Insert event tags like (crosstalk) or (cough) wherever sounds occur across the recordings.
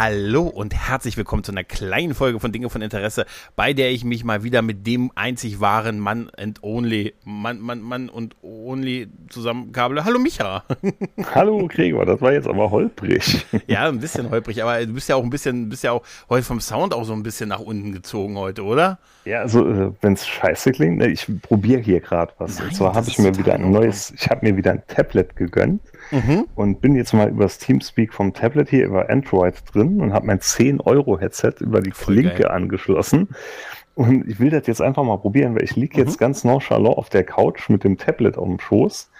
Hallo und herzlich willkommen zu einer kleinen Folge von Dinge von Interesse, bei der ich mich mal wieder mit dem einzig wahren Mann and Only, Mann, Mann, Mann und Only zusammenkabele. Hallo Micha. (laughs) Hallo Gregor, das war jetzt aber holprig. Ja, ein bisschen holprig, aber du bist ja auch ein bisschen, bist ja auch heute vom Sound auch so ein bisschen nach unten gezogen heute, oder? Ja, also äh, wenn es scheiße klingt, ne, ich probiere hier gerade was. Nein, und zwar habe ich mir wieder ein neues, ich habe mir wieder ein Tablet gegönnt Mhm. und bin jetzt mal übers Teamspeak vom Tablet hier über Android drin und habe mein 10-Euro-Headset über die Voll Klinke geil. angeschlossen. Und ich will das jetzt einfach mal probieren, weil ich liege Mhm. jetzt ganz nonchalant auf der Couch mit dem Tablet auf dem Schoß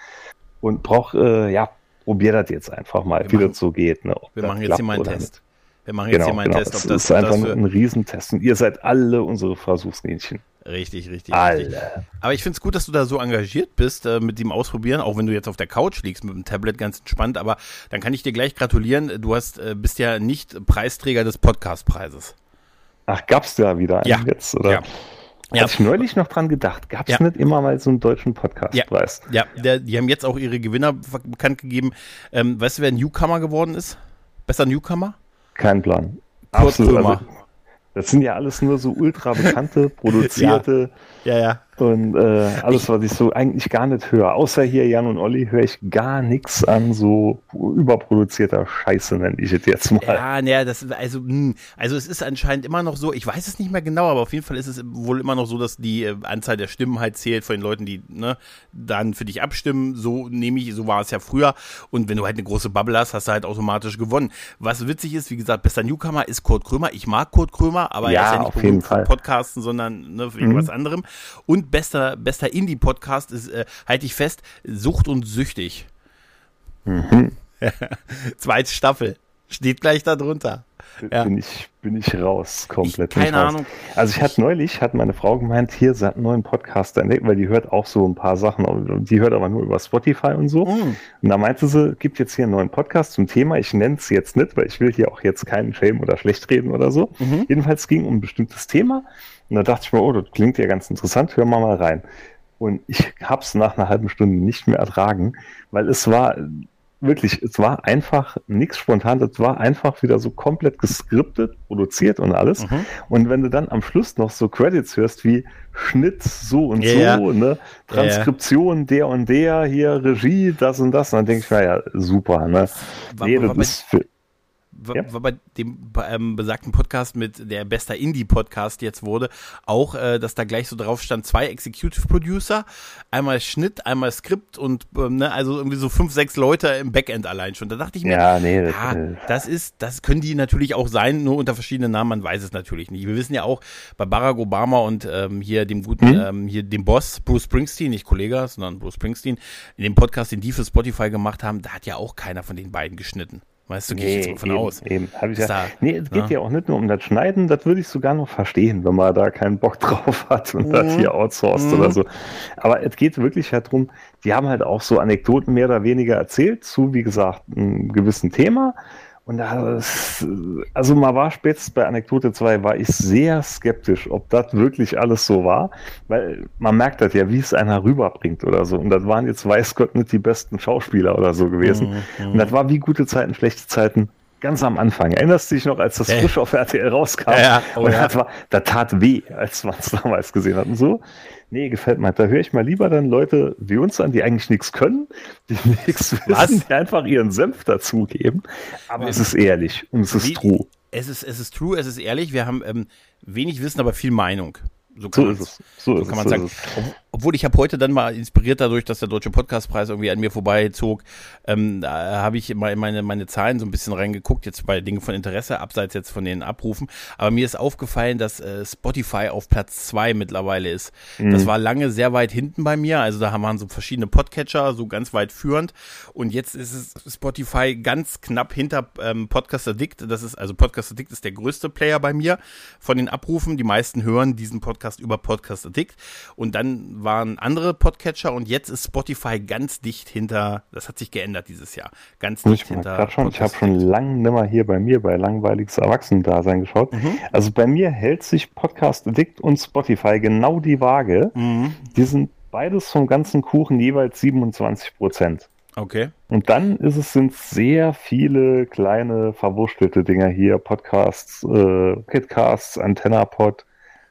und brauche, äh, ja, probiere das jetzt einfach mal, Wir wie machen- das so geht. Ne, ob Wir das machen jetzt hier mal einen Test. Wir machen jetzt Genau, hier mal einen genau. Test, ob das, das, ist einfach das für, ein Riesentest und ihr seid alle unsere Versuchskaninchen. richtig, richtig, richtig. Alle. Aber ich finde es gut, dass du da so engagiert bist äh, mit dem Ausprobieren, auch wenn du jetzt auf der Couch liegst mit dem Tablet, ganz entspannt. Aber dann kann ich dir gleich gratulieren. Du hast, äh, bist ja nicht Preisträger des Podcastpreises. Ach, gab's da wieder einen Ja. jetzt? Oder? Ja. Ja. Hatte ich neulich noch dran gedacht. Gab's Ja. nicht immer mal so einen deutschen Podcastpreis? Ja, der, die haben jetzt auch ihre Gewinner bekannt gegeben. Ähm, weißt du, wer Newcomer geworden ist? Besser Newcomer? Kein Plan. Kurt Krömer. Also, das sind ja alles nur so ultra bekannte, (laughs) produzierte Ja, ja. Und äh, alles, was ich so eigentlich gar nicht höre. Außer hier Jan und Olli höre ich gar nichts an so überproduzierter Scheiße, nenne ich es jetzt mal. Ja, naja, das also, mh, also es ist anscheinend immer noch so, ich weiß es nicht mehr genau, aber auf jeden Fall ist es wohl immer noch so, dass die äh, Anzahl der Stimmen halt zählt von den Leuten, die ne, dann für dich abstimmen. So nehme ich, so war es ja früher. Und wenn du halt eine große Bubble hast, hast du halt automatisch gewonnen. Was witzig ist, wie gesagt, bester Newcomer ist Kurt Krömer. Ich mag Kurt Krömer, aber Ja, er ist ja nicht auf jeden für Fall. Podcasten, sondern ne, für irgendwas anderem. Und bester, bester Indie-Podcast ist, äh, halte ich fest, Sucht und Süchtig. (laughs) Zweite Staffel. Steht gleich da drunter. Ja. Bin, ich, bin ich raus, komplett. Ich- keine raus. Ahnung. Also ich hatte neulich, hat meine Frau gemeint, hier, sie hat einen neuen Podcast entdeckt, weil die hört auch so ein paar Sachen, und die hört aber nur über Spotify und so. Mm. Und da meinte sie, gibt jetzt hier einen neuen Podcast zum Thema, ich nenne es jetzt nicht, weil ich will hier auch jetzt keinen Shame oder schlecht reden oder so. Mhm. Jedenfalls ging um ein bestimmtes Thema und da dachte ich mir, oh, das klingt ja ganz interessant, hören wir mal rein. Und ich hab's nach einer halben Stunde nicht mehr ertragen, weil es war wirklich, es war einfach nichts spontan, das war einfach wieder so komplett geskriptet, produziert und alles. Mhm. Und wenn du dann am Schluss noch so Credits hörst wie Schnitt so und Ja, so, ne? Transkription der und der, hier Regie, das und das, und dann denke ich mir, ja, super, ne? War- nee, das ist Ja. war bei dem ähm, besagten Podcast mit der bester Indie-Podcast jetzt wurde, auch, äh, dass da gleich so drauf stand, zwei Executive Producer, einmal Schnitt, einmal Skript und ähm, ne, also irgendwie so fünf, sechs Leute im Backend allein schon. Da dachte ich mir, ja, nee, das, ja, äh, das ist, das können die natürlich auch sein, nur unter verschiedenen Namen, man weiß es natürlich nicht. Wir wissen ja auch bei Barack Obama und ähm, hier dem guten, Hm? ähm, hier dem Boss, Bruce Springsteen, nicht Kollege, sondern Bruce Springsteen, in dem Podcast, den die für Spotify gemacht haben, da hat ja auch keiner von den beiden geschnitten. Weißt du, gehe ich jetzt mal von eben, aus. Eben. Hab ich ja, da, nee, es geht ne? ja auch nicht nur um das Schneiden, das würde ich sogar noch verstehen, wenn man da keinen Bock (laughs) drauf hat und das hier outsourced Mhm. oder so. Aber es geht wirklich halt drum, die haben halt auch so Anekdoten mehr oder weniger erzählt zu, wie gesagt, einem gewissen Thema. Und da, ist- also man war spätestens bei Anekdote 2 war ich sehr skeptisch, ob das wirklich alles so war, weil man merkt das ja, wie es einer rüberbringt oder so. Und das waren jetzt weiß Gott nicht die besten Schauspieler oder so gewesen. Mhm, Und das war wie gute Zeiten, schlechte Zeiten ganz am Anfang. Erinnerst du dich noch, als das frisch auf RTL rauskam? Ja, ja. Oh, und ja. das, war, das tat weh, als man es (laughs) damals gesehen hat. Und so, nee, gefällt mir. Da höre ich mal lieber dann Leute wie uns an, die eigentlich nichts können, die (laughs) nichts wissen, die einfach ihren Senf dazugeben. Aber es ist ehrlich und es ist Wie- true. Es ist, es ist true, es ist ehrlich. Wir haben ähm, wenig Wissen, aber viel Meinung. So kann So man ist es. So, ist kann man so sagen. Obwohl ich habe heute dann mal inspiriert dadurch, dass der Deutsche Podcastpreis irgendwie an mir vorbeizog, ähm, da habe ich mal in meine, meine Zahlen so ein bisschen reingeguckt, jetzt bei Dingen von Interesse, abseits jetzt von den Abrufen. Aber mir ist aufgefallen, dass äh, Spotify auf Platz zwei mittlerweile ist. Mhm. Das war lange sehr weit hinten bei mir. Also da waren so verschiedene Podcatcher, so ganz weit führend. Und jetzt ist es Spotify ganz knapp hinter ähm, Podcast Addict. Das ist, also Podcast Addict ist der größte Player bei mir von den Abrufen. Die meisten hören diesen Podcast über Podcast Addict. Und dann waren andere Podcatcher und jetzt ist Spotify ganz dicht hinter, das hat sich geändert dieses Jahr, ganz dicht ich hinter. Schon, ich habe schon lange nimmer hier bei mir bei langweiliges Erwachsenendasein geschaut. Mhm. Also bei mir hält sich Podcast Addict und Spotify genau die Waage. Mhm. Die sind beides vom ganzen Kuchen jeweils 27 Prozent. Okay. Und dann ist es, sind sehr viele kleine verwurstelte Dinger hier, Podcasts, äh, Kitcasts, AntennaPod,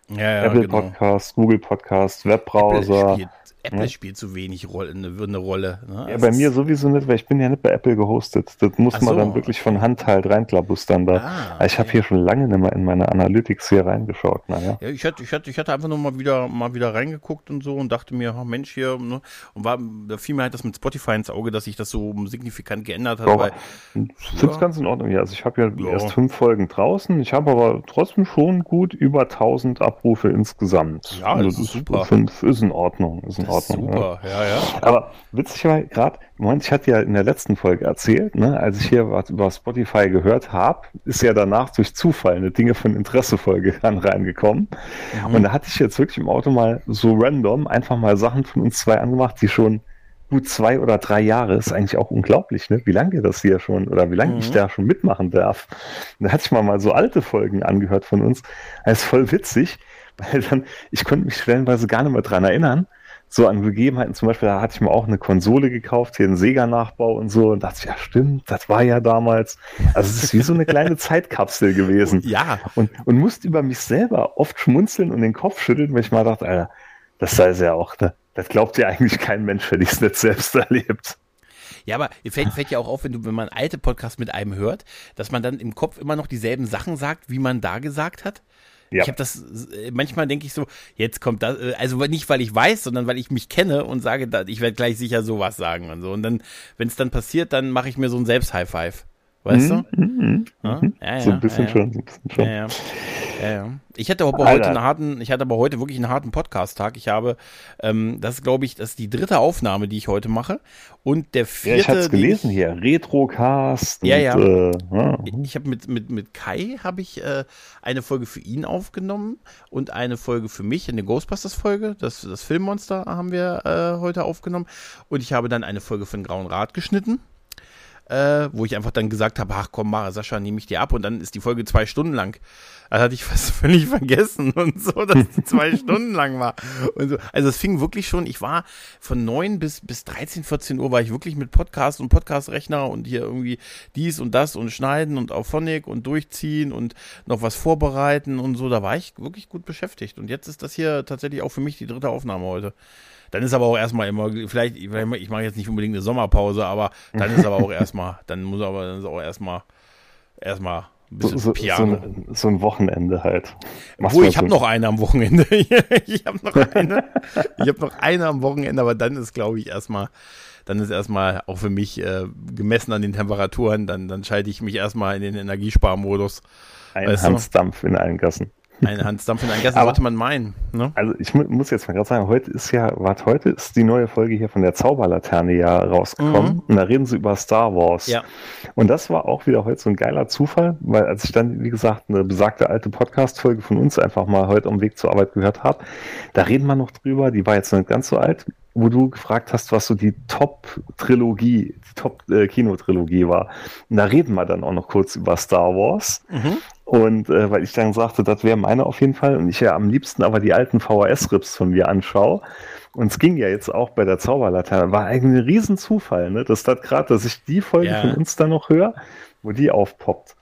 ja, ja, Apple genau. Podcast, Google Podcast, Webbrowser. Apple ja. spielt zu wenig Rolle, eine, eine Rolle. Ne? Ja, bei mir sowieso nicht, weil ich bin ja nicht bei Apple gehostet. Das muss Ach man so. dann wirklich von Hand halt reinklabustern. Da. Ah, okay. Ich habe hier schon lange nicht mehr in meine Analytics hier reingeschaut. Naja. Ja, ich hatte, ich hatte, ich hatte einfach nur mal wieder, mal wieder reingeguckt und so und dachte mir, oh Mensch, hier, ne? und war, da fiel mir halt das mit Spotify ins Auge, dass sich das so signifikant geändert hat. Aber ich finde es ganz in Ordnung. Ja, also ich habe ja, erst fünf Folgen draußen. Ich habe aber trotzdem schon gut über 1000 Abrufe insgesamt. Ja, also das ist super. Fünf ist in Ordnung. Ist in Ordnung. Ordnung. Super, ja, ja. ja. Aber witzig war gerade, ich hatte ja in der letzten Folge erzählt, ne, als ich hier was über Spotify gehört habe, ist ja danach durch Zufall eine Dinge von Interesse-Folge (laughs) reingekommen. Mhm. Und da hatte ich jetzt wirklich im Auto mal so random einfach mal Sachen von uns zwei angemacht, die schon gut zwei oder drei Jahre ist eigentlich auch unglaublich, ne? wie lange ihr das hier schon oder wie lange mhm. ich da schon mitmachen darf. Und da hatte ich mal mal so alte Folgen angehört von uns. Das ist voll witzig, (laughs) weil dann, ich konnte mich stellenweise gar nicht mehr dran erinnern, so an Gegebenheiten, zum Beispiel, da hatte ich mir auch eine Konsole gekauft, hier einen Sega-Nachbau und so, und dachte, ja, stimmt, das war ja damals. Also es ist wie so eine kleine (laughs) Zeitkapsel gewesen. Ja. Und, und musste über mich selber oft schmunzeln und den Kopf schütteln, weil ich mal dachte, Alter, das sei es ja auch, das, das glaubt ja eigentlich kein Mensch, wenn ich es nicht selbst erlebt. Ja, aber fällt, fällt ja auch auf, wenn du, wenn man alte Podcasts mit einem hört, dass man dann im Kopf immer noch dieselben Sachen sagt, wie man da gesagt hat. Ja. Ich habe das, äh, manchmal denke ich so, jetzt kommt das, äh, also nicht, weil ich weiß, sondern weil ich mich kenne und sage, ich werde gleich sicher sowas sagen und so. Und dann, wenn es dann passiert, dann mache ich mir so ein Selbst-High-Five. Weißt mhm, du? Mhm, ja? Mhm. Ja, so ein bisschen schon, so ein bisschen schon. Ja, ja. Ich hatte aber heute einen harten, ich hatte aber heute wirklich einen harten Podcast-Tag. Ich habe, ähm, das ist glaube ich, das ist die dritte Aufnahme, die ich heute mache. Und der vierte. Ja, ich hatte es gelesen hier, Retrocast. Ja, ja. Äh, ja. Ich habe mit, mit, mit Kai habe ich äh, eine Folge für ihn aufgenommen und eine Folge für mich, eine Ghostbusters-Folge. Das, das Filmmonster haben wir äh, heute aufgenommen. Und ich habe dann eine Folge für den Grauen Rat geschnitten äh, wo ich einfach dann gesagt habe, ach komm, Mara, Sascha, nehme ich dir ab und dann ist die Folge zwei Stunden lang. Das hatte ich (laughs) fast völlig vergessen und so, dass die zwei Stunden lang war. Und so. Also es fing wirklich schon, ich war von neun bis, bis 13, 14 Uhr war ich wirklich mit Podcast und Podcast-Rechner und hier irgendwie dies und das und schneiden und auf Phonic und durchziehen und noch was vorbereiten und so. Da war ich wirklich gut beschäftigt. Und jetzt ist das hier tatsächlich auch für mich die dritte Aufnahme heute. Dann ist aber auch erstmal immer, vielleicht, ich mache jetzt nicht unbedingt eine Sommerpause, aber dann ist aber auch (laughs) erstmal, dann muss aber dann ist auch erstmal, erstmal ein bisschen so, Piano. So, ein, so ein Wochenende halt. Wo ich habe noch eine am Wochenende. (laughs) ich habe noch (laughs) eine. ich habe noch eine am Wochenende, aber dann ist, glaube ich, erstmal, dann ist erstmal auch für mich äh, gemessen an den Temperaturen, dann, dann schalte ich mich erstmal in den Energiesparmodus. Ein Hansdampf in allen Gassen. Ein Hansdampf in einen Gassen sollte man meinen. Ne? Also ich mu muss jetzt mal gerade sagen, heute ist ja, was heute ist die neue Folge hier von der Zauberlaterne ja rausgekommen. Mhm. Und da reden sie über Star Wars. Ja. Und das war auch wieder heute so ein geiler Zufall, weil als ich dann, wie gesagt, eine besagte alte Podcast-Folge von uns einfach mal heute am Weg zur Arbeit gehört habe, da reden wir noch drüber, die war jetzt nicht ganz so alt, wo du gefragt hast, was so die Top-Trilogie, die Top-Kinotrilogie war. Und da reden wir dann auch noch kurz über Star Wars. Mhm. Und äh, weil ich dann sagte, das wäre meine auf jeden Fall. Und ich ja am liebsten aber die alten VHS-Rips von mir anschaue. Und es ging ja jetzt auch bei der Zauberlaterne. War eigentlich ein Riesenzufall, ne? Dass das gerade, dass ich die Folge ja. von uns dann noch höre, wo die aufpoppt.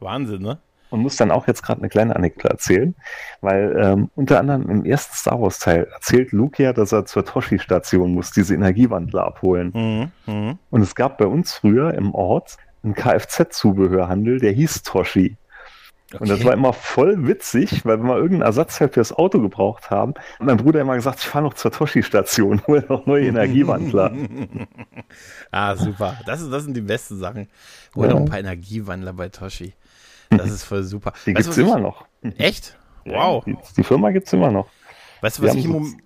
Wahnsinn, ne? Und muss dann auch jetzt gerade eine kleine Anekdote erzählen, weil ähm, unter anderem im ersten Star Wars Teil erzählt Luke ja, dass er zur Toshi-Station muss, diese Energiewandler abholen. Mhm, mh. Und es gab bei uns früher im Ort einen Kfz-Zubehörhandel, der hieß Toshi. Okay. Und das war immer voll witzig, weil wir mal irgendeinen Ersatzteil fürs Auto gebraucht haben, hat mein Bruder immer gesagt, ich fahre noch zur Toshi-Station, (laughs) hol noch neue Energiewandler. (laughs) ah, super. Das, ist, das sind die besten Sachen. Hol ja. noch ein paar Energiewandler bei Toshi. Das ist voll super. Die weißt, gibt's immer noch. Echt? Wow. Ja, die, die, Firma gibt's immer noch. Weißt du, was ich im,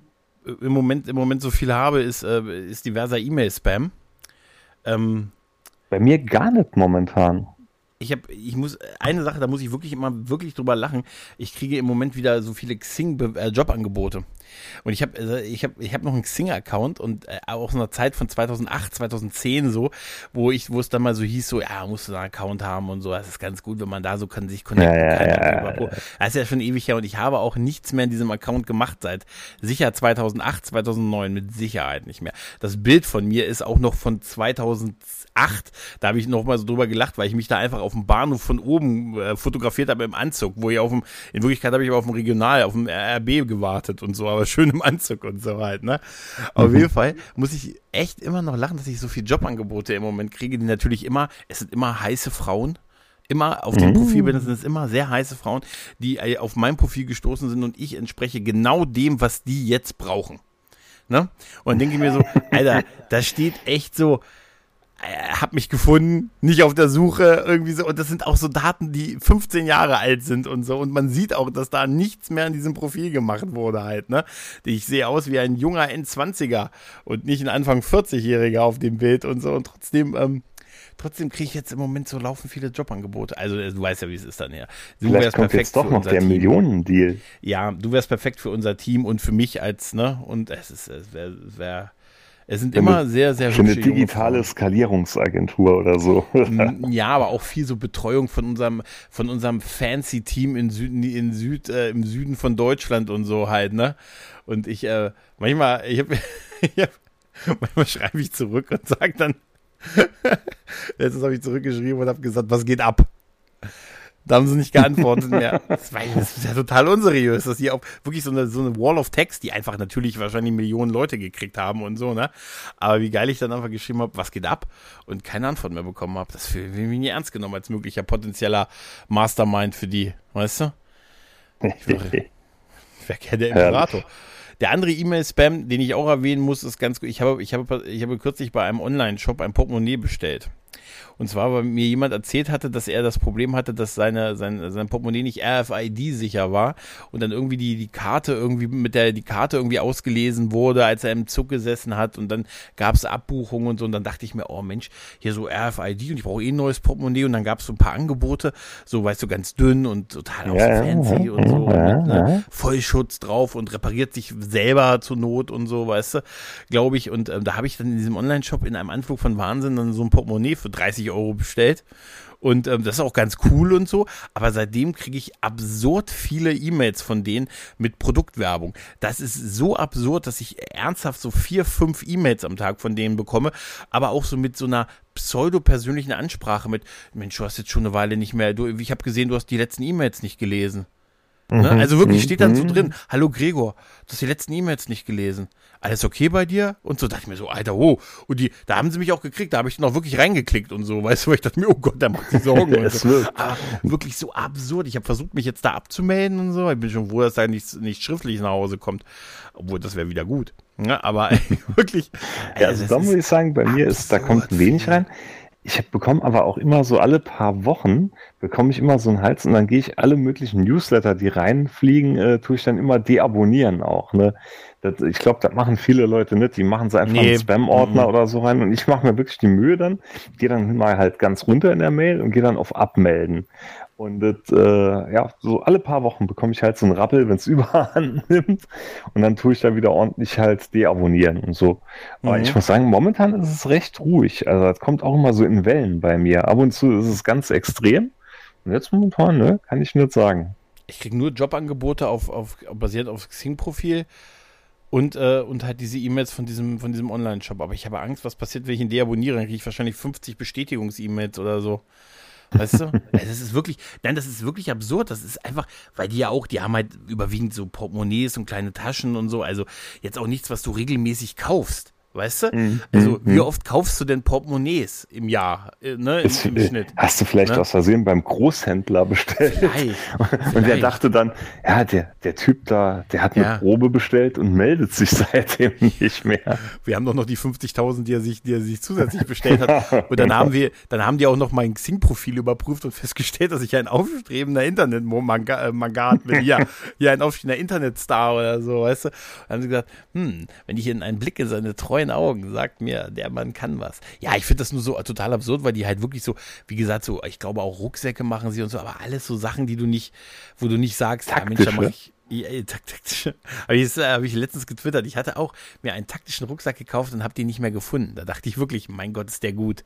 im, Moment, im Moment so viel habe, ist, äh, ist diverser E-Mail-Spam. Ähm, Bei mir gar nicht momentan ich habe, ich muss, eine Sache, da muss ich wirklich immer wirklich drüber lachen. Ich kriege im Moment wieder so viele Xing-Jobangebote. Äh, und ich habe, also ich habe, ich habe noch einen Xing-Account und äh, auch aus einer Zeit von 2008, 2010 so, wo ich, wo es dann mal so hieß, so, ja, musst du einen Account haben und so. Das ist ganz gut, wenn man da so kann sich connecten ja, kann. Ja, ja, das ist ja schon ewig her und ich habe auch nichts mehr in diesem Account gemacht seit sicher 2008, 2009 mit Sicherheit nicht mehr. Das Bild von mir ist auch noch von 2008. Da habe ich noch mal so drüber gelacht, weil ich mich da einfach auf dem Bahnhof von oben äh, fotografiert habe im Anzug, wo ich auf dem, in Wirklichkeit habe ich aber auf dem Regional, auf dem RB gewartet und so, aber (laughs) schön im Anzug und so halt, ne? Auf mhm. jeden Fall muss ich echt immer noch lachen, dass ich so viele Jobangebote im Moment kriege, die natürlich immer, es sind immer heiße Frauen, immer auf dem mhm. Profil bin, sind es immer sehr heiße Frauen, die äh, auf mein Profil gestoßen sind und ich entspreche genau dem, was die jetzt brauchen. Ne? Und dann denke ich mir so, Alter, da steht echt so, hab mich gefunden, nicht auf der Suche, irgendwie so. Und das sind auch so Daten, die 15 Jahre alt sind und so. Und man sieht auch, dass da nichts mehr an diesem Profil gemacht wurde halt, ne? Ich sehe aus wie ein junger N20er und nicht ein Anfang 40-Jähriger auf dem Bild und so. Und trotzdem, ähm, trotzdem kriege ich jetzt im Moment so laufen viele Jobangebote. Also du weißt ja, wie es ist dann her. Du Vielleicht wärst kommt perfekt jetzt doch noch der Millionendeal. Ja, du wärst perfekt für unser Team und für mich als, ne? Und es ist, es wäre, wär, es sind immer eine, sehr, sehr hübsche Für eine digitale Skalierungsagentur oder so. ja, aber auch viel so Betreuung von unserem, von unserem fancy Team in Süden, in Süd, äh, im Süden von Deutschland und so halt, ne? Und ich, äh, manchmal, ich habe, (laughs) hab, manchmal schreibe ich zurück und sage dann, (laughs) letztens habe ich zurückgeschrieben und habe gesagt, was geht ab? Da haben sie nicht geantwortet mehr. Das, ist ja total unseriös, dass die auch wirklich so eine, so eine Wall of Text, die einfach natürlich wahrscheinlich Millionen Leute gekriegt haben und so, ne? Aber wie geil ich dann einfach geschrieben habe, was geht ab? Und keine Antwort mehr bekommen habe. Das ich mich nie ernst genommen als möglicher potenzieller Mastermind für die, weißt du? Ich wäre (laughs) wär der Imperator. Der andere E-Mail-Spam, den ich auch erwähnen muss, ist ganz gut. Ich habe, ich habe, ich habe kürzlich bei einem Online-Shop ein Portemonnaie bestellt. Und zwar, weil mir jemand erzählt hatte, dass er das Problem hatte, dass seine, sein, sein Portemonnaie nicht RFID-sicher war und dann irgendwie die, die Karte irgendwie mit der die Karte irgendwie ausgelesen wurde, als er im Zug gesessen hat und dann gab es Abbuchungen und so. Und dann dachte ich mir, oh Mensch, hier so RFID und ich brauche eh ein neues Portemonnaie. Und dann gab es so ein paar Angebote, so weißt du, ganz dünn und total auch ja, so fancy ja, und so, ja, mit ne, Vollschutz drauf und repariert sich selber zur Not und so, weißt du, glaube ich. Und ähm, da habe ich dann in diesem Online-Shop in einem Anflug von Wahnsinn dann so ein Portemonnaie für 30 Euro bestellt. Und ähm, das ist auch ganz cool und so. Aber seitdem kriege ich absurd viele E-Mails von denen mit Produktwerbung. Das ist so absurd, dass ich ernsthaft so vier, fünf E-Mails am Tag von denen bekomme. Aber auch so mit so einer pseudo-persönlichen Ansprache mit, Mensch, du hast jetzt schon eine Weile nicht mehr, du, ich habe gesehen, du hast die letzten E-Mails nicht gelesen. Ne? Mhm. Also wirklich steht dann so mhm. drin, hallo Gregor, du hast die letzten E-Mails nicht gelesen. Alles okay bei dir? Und so dachte ich mir so, Alter, oh. Und die, da haben sie mich auch gekriegt, da habe ich noch wirklich reingeklickt und so, weißt du, weil ich dachte mir, oh Gott, da macht sich Sorgen. (laughs) und so. Aber wirklich so absurd. Ich habe versucht, mich jetzt da abzumelden und so. Ich bin schon froh, dass da nichts nicht schriftlich nach Hause kommt. Obwohl, das wäre wieder gut. Ja, aber (laughs) wirklich. Ja, also, also da muss ich sagen, bei mir ist, da kommt wenig rein. Ich bekomme aber auch immer so alle paar Wochen, bekomme ich immer so einen Hals und dann gehe ich alle möglichen Newsletter, die reinfliegen, äh, tue ich dann immer deabonnieren auch. Ne? Das, ich glaube, das machen viele Leute nicht. Die machen sie einfach nee. einen Spam-Ordner mhm. oder so rein. Und ich mache mir wirklich die Mühe dann, gehe dann mal halt ganz runter in der Mail und gehe dann auf Abmelden. Und das, äh, ja, so alle paar Wochen bekomme ich halt so einen Rappel, wenn es (laughs) überhand nimmt. Und dann tue ich da wieder ordentlich halt deabonnieren und so. Aber mhm. ich muss sagen, momentan ist es recht ruhig. Also es kommt auch immer so in Wellen bei mir. Ab und zu ist es ganz extrem. Und jetzt momentan, ne, kann ich nicht sagen. Ich kriege nur Jobangebote auf, auf, basiert auf Xing-Profil und, äh, und halt diese E-Mails von diesem, von diesem Online-Shop. Aber ich habe Angst, was passiert, wenn ich ihn deabonniere. Dann kriege ich wahrscheinlich 50 Bestätigungs-E-Mails oder so. Weißt du? (laughs) Das ist wirklich, nein, das ist wirklich absurd. Das ist einfach, weil die ja auch, die haben halt überwiegend so Portemonnaies und kleine Taschen und so. Also jetzt auch nichts, was du regelmäßig kaufst. Weißt du? Mm, also, mm, wie oft kaufst du denn Portemonnaies im Jahr, äh, ne, im, im äh, Schnitt? Hast du vielleicht ne? aus Versehen beim Großhändler bestellt? Vielleicht, und vielleicht. der dachte dann, ja, der, der Typ da, der hat eine ja. Probe bestellt und meldet sich (laughs) seitdem nicht mehr. Wir haben doch noch die 50.000, die er sich, die er sich zusätzlich bestellt hat. (laughs) Und dann haben wir, dann haben die auch noch mein Xing-Profil überprüft und festgestellt, dass ich ein aufstrebender Internet-Manga äh, bin. Hier, hier ein aufstrebender Internetstar oder so, weißt du? Und dann haben sie gesagt, hm, wenn ich in einen Blick in seine treuen neuen Augen sagt mir, der Mann kann was. Ja, ich finde das nur so total absurd, weil die halt wirklich so, wie gesagt, so, ich glaube auch Rucksäcke machen sie und so, aber alles so Sachen, die du nicht, wo du nicht sagst, ja Mensch, da mach ich, ja, taktische. (laughs) Aber das äh, habe ich letztens getwittert. Ich hatte auch mir einen taktischen Rucksack gekauft und habe den nicht mehr gefunden. Da dachte ich wirklich, mein Gott, ist der gut.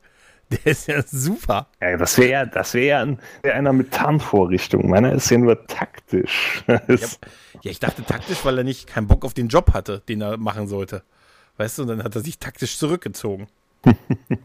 (laughs) Der ist ja super. Ja, das wäre ja, das wäre ja ein, wär einer mit Tarnvorrichtung. Meiner ist ja nur taktisch. (laughs) ja, ja, ich dachte taktisch, weil er nicht keinen Bock auf den Job hatte, den er machen sollte. Weißt du, und dann hat er sich taktisch zurückgezogen.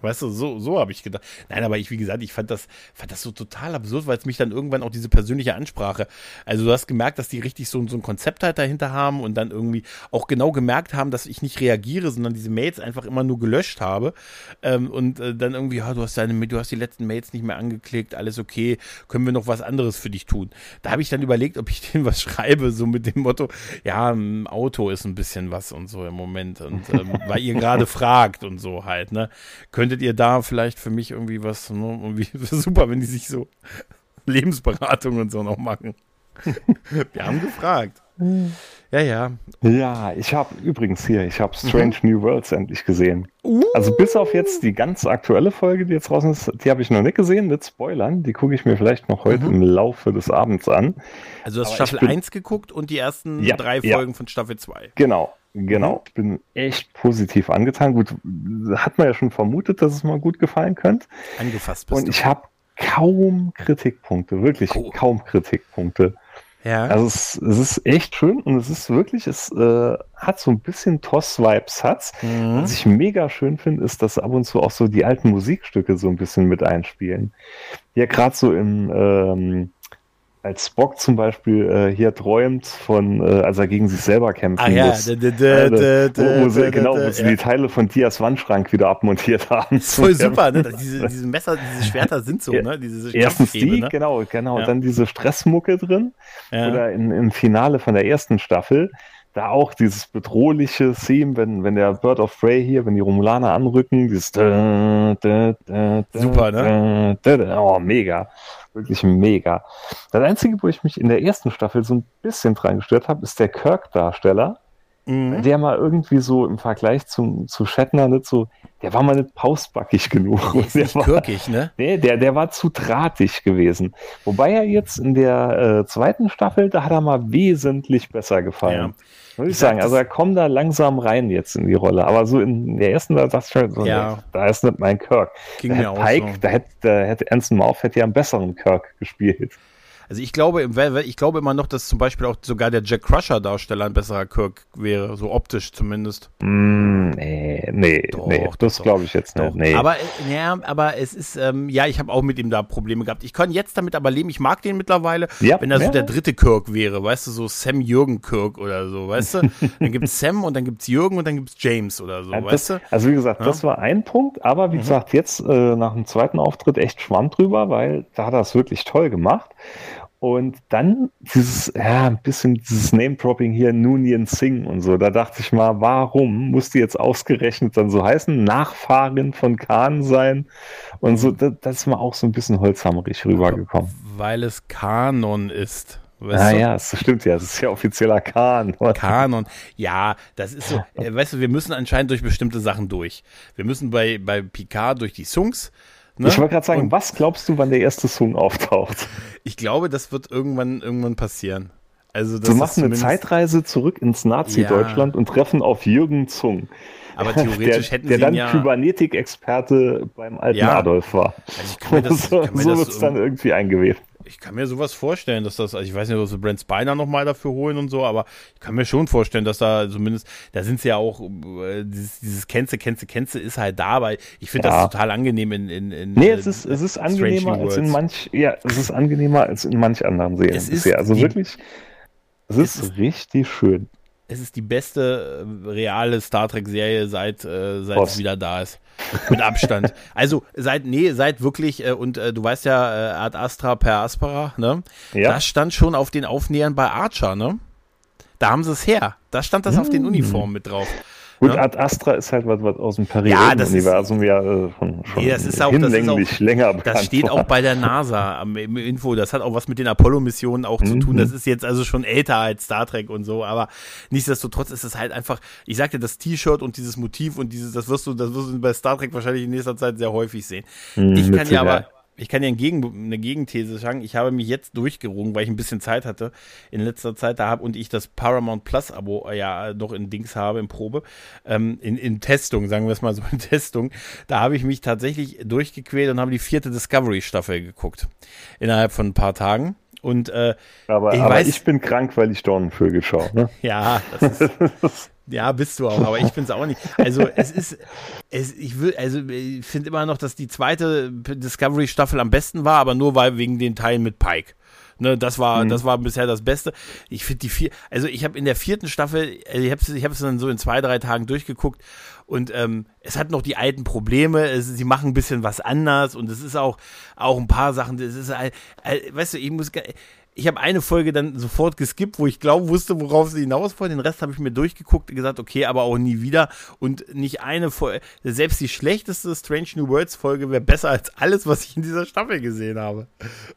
Weißt du, so, so habe ich gedacht. Nein, aber ich, wie gesagt, ich fand das, fand das so total absurd, weil es mich dann irgendwann auch diese persönliche Ansprache, also du hast gemerkt, dass die richtig so, so ein Konzept halt dahinter haben und dann irgendwie auch genau gemerkt haben, dass ich nicht reagiere, sondern diese Mails einfach immer nur gelöscht habe. Ähm, und äh, dann irgendwie, ja, du hast deine, du hast die letzten Mails nicht mehr angeklickt, alles okay, können wir noch was anderes für dich tun? Da habe ich dann überlegt, ob ich denen was schreibe, so mit dem Motto, ja, ein Auto ist ein bisschen was und so im Moment. Und ähm, weil ihr gerade (laughs) fragt und so halt, ne? Könntet ihr da vielleicht für mich irgendwie was, ne, irgendwie (laughs) super, wenn die sich so (laughs) Lebensberatung und so noch machen. (laughs) Wir haben gefragt. Ja, ja. Ja, ich habe übrigens hier, ich habe Strange mhm. New Worlds endlich gesehen. Uh. Also bis auf jetzt die ganz aktuelle Folge, die jetzt draußen ist, die habe ich noch nicht gesehen, mit Spoilern. Die gucke ich mir vielleicht noch heute mhm. im Laufe des Abends an. Also du hast Aber Staffel bin, 1 geguckt und die ersten ja, drei Folgen ja. von Staffel 2. Genau. Genau, ich bin echt positiv angetan. Gut, hat man ja schon vermutet, dass es mal gut gefallen könnte. Angefasst bist Und ich habe kaum Kritikpunkte, wirklich oh. kaum Kritikpunkte. Ja. Also es, es, ist echt schön und es ist wirklich, es äh, hat so ein bisschen Toss-Vibes hat's. Mhm. Was ich mega schön finde, ist, dass ab und zu auch so die alten Musikstücke so ein bisschen mit einspielen. Ja, gerade so im ähm, als Spock zum Beispiel äh, hier träumt von, äh, als er gegen sich selber kämpfen ah, ja. muss. Da, da, da, wo, wo sie, genau, wo sie ja. die Teile von Dias Wandschrank wieder abmontiert haben. Voll (laughs) super, ne? Diese, diese Messer, diese Schwerter sind so, ne? Diese Erstens die, ne? genau, genau. Ja. Dann diese Stressmucke drin. Ja. Oder in, im Finale von der ersten Staffel da auch dieses bedrohliche Theme, wenn, wenn der Bird of Prey hier, wenn die Romulaner anrücken, dieses Super, ne? Oh, mega wirklich mega. Das Einzige, wo ich mich in der ersten Staffel so ein bisschen dran gestört habe, ist der Kirk-Darsteller. Mhm. Der mal irgendwie so im Vergleich zum, zu Shatner nicht so, der war mal nicht pausbackig genug. Der ist nicht war, kirkig, ne? Nee, der, der war zu drahtig gewesen. Wobei er jetzt in der äh, zweiten Staffel, da hat er mal wesentlich besser gefallen. Ja. Würde ich, sagen. Also er kommt da langsam rein jetzt in die Rolle. Aber so in der ersten, da dachte ich schon, so, ja. da ist nicht mein Kirk. Ging da mir auch Pike, so. da hätte, da hätte Anson Mouth hätte ja einen besseren Kirk gespielt. Also ich glaube, ich glaube immer noch, dass zum Beispiel auch sogar der Jack Crusher Darsteller ein besserer Kirk wäre, so optisch zumindest. Mm, nee, nee, doch, nee, das glaube ich jetzt nicht. Nee. Aber äh, ja, aber es ist, ähm, ja, ich habe auch mit ihm da Probleme gehabt. Ich kann jetzt damit aber leben. Ich mag den mittlerweile, ja, wenn er so ja. der dritte Kirk wäre, weißt du, so Sam Jürgen Kirk oder so, weißt du? (laughs) dann gibt's Sam und dann gibt's Jürgen und dann gibt's James oder so, ja, weißt das, du? Also wie gesagt, das war ein Punkt, aber wie mhm. gesagt, jetzt äh, nach dem zweiten Auftritt echt Schwamm drüber, weil da hat er es wirklich toll gemacht. Und dann dieses, ja, ein bisschen dieses Name-Dropping hier, Nunien Singh und so. Da dachte ich mal, warum muss die jetzt ausgerechnet dann so heißen? Nachfahrin von Khan sein? Und so, das, das ist mir auch so ein bisschen holzhammerig rübergekommen. Weil es Kanon ist. Weißt ah, ja, das stimmt ja, das ist ja offizieller Kanon. Kanon, ja, das ist so, äh, weißt du, wir müssen anscheinend durch bestimmte Sachen durch. Wir müssen bei, bei Picard durch die Songs, Ne? Ich wollte gerade sagen, und was glaubst du, wann der erste Song auftaucht? Ich glaube, das wird irgendwann, irgendwann passieren. Also das Wir machen eine Zeitreise zurück ins Nazi-Deutschland ja. und treffen auf Jürgen Zung. Aber (laughs) theoretisch der, hätten der sie dann ja Kybernetik-Experte beim alten ja. Adolf war. Also ich kann mir das, (laughs) so so wird es dann irgendwie eingewebt. Ich kann mir sowas vorstellen, dass das, also ich weiß nicht, ob sie Brent Spiner nochmal dafür holen und so, aber ich kann mir schon vorstellen, dass da zumindest, da sind sie ja auch, äh, dieses, dieses Kenze, Kenze, Kenze ist halt da, weil ich finde ja. das total angenehm in, in, in Nee, es ist, es ist angenehmer als in manch, ja, es ist angenehmer als in manch anderen Serien es bisher. Also wirklich, es ist, es ist richtig schön. Es ist die beste äh, reale Star Trek-Serie seit, äh, seit es wieder da ist. Mit Abstand. (laughs) also seit, nee, seit wirklich, äh, und äh, du weißt ja, äh, Ad Astra per Aspera, ne? Ja. Das stand schon auf den Aufnähern bei Archer, ne? Da haben sie es her. Da stand das mm. auf den hm. Uniformen mit drauf. Gut, ja? Ad Astra ist halt was, was aus dem Perioden-Universum ja, ja äh, schon, schon nee, das ist auch, hinlänglich das ist auch, länger bekannt Das steht auch bei der NASA am, im Info. Das hat auch was mit den Apollo-Missionen auch mhm. zu tun. Das ist jetzt also schon älter als Star Trek und so. Aber nichtsdestotrotz ist es halt einfach, ich sagte, das T-Shirt und dieses Motiv und dieses, das wirst du, das wirst du bei Star Trek wahrscheinlich in nächster Zeit sehr häufig sehen. Mhm, ich kann ja aber, ich kann ja eine, Gegen eine Gegenthese sagen. Ich habe mich jetzt durchgerungen, weil ich ein bisschen Zeit hatte in letzter Zeit da habe und ich das Paramount Plus Abo äh, ja noch in Dings habe, in Probe, ähm, in, in Testung, sagen wir es mal so in Testung. Da habe ich mich tatsächlich durchgequält und habe die vierte Discovery Staffel geguckt. Innerhalb von ein paar Tagen. Und, äh, aber, ich, aber weiß, ich bin krank, weil ich Dornenvögel schaue. Ne? (laughs) ja, das ist, (laughs) Ja, bist du auch, aber ich finde es auch nicht. Also es ist, es, ich will, also ich finde immer noch, dass die zweite Discovery-Staffel am besten war, aber nur weil wegen den Teilen mit Pike. Ne, das war, mhm. das war bisher das Beste. Ich finde die vier, also ich habe in der vierten Staffel, äh, ich habe es ich hab's dann so in zwei, drei Tagen durchgeguckt und ähm, es hat noch die alten Probleme. Es, sie machen ein bisschen was anders und es ist auch, auch ein paar Sachen. Es ist, äh, weißt du, ich muss, ich habe eine Folge dann sofort geskippt, wo ich glaube wusste, worauf sie hinaus wollen. Den Rest habe ich mir durchgeguckt und gesagt, okay, aber auch nie wieder. Und nicht eine Folge, selbst die schlechteste Strange New Worlds Folge wäre besser als alles, was ich in dieser Staffel gesehen habe.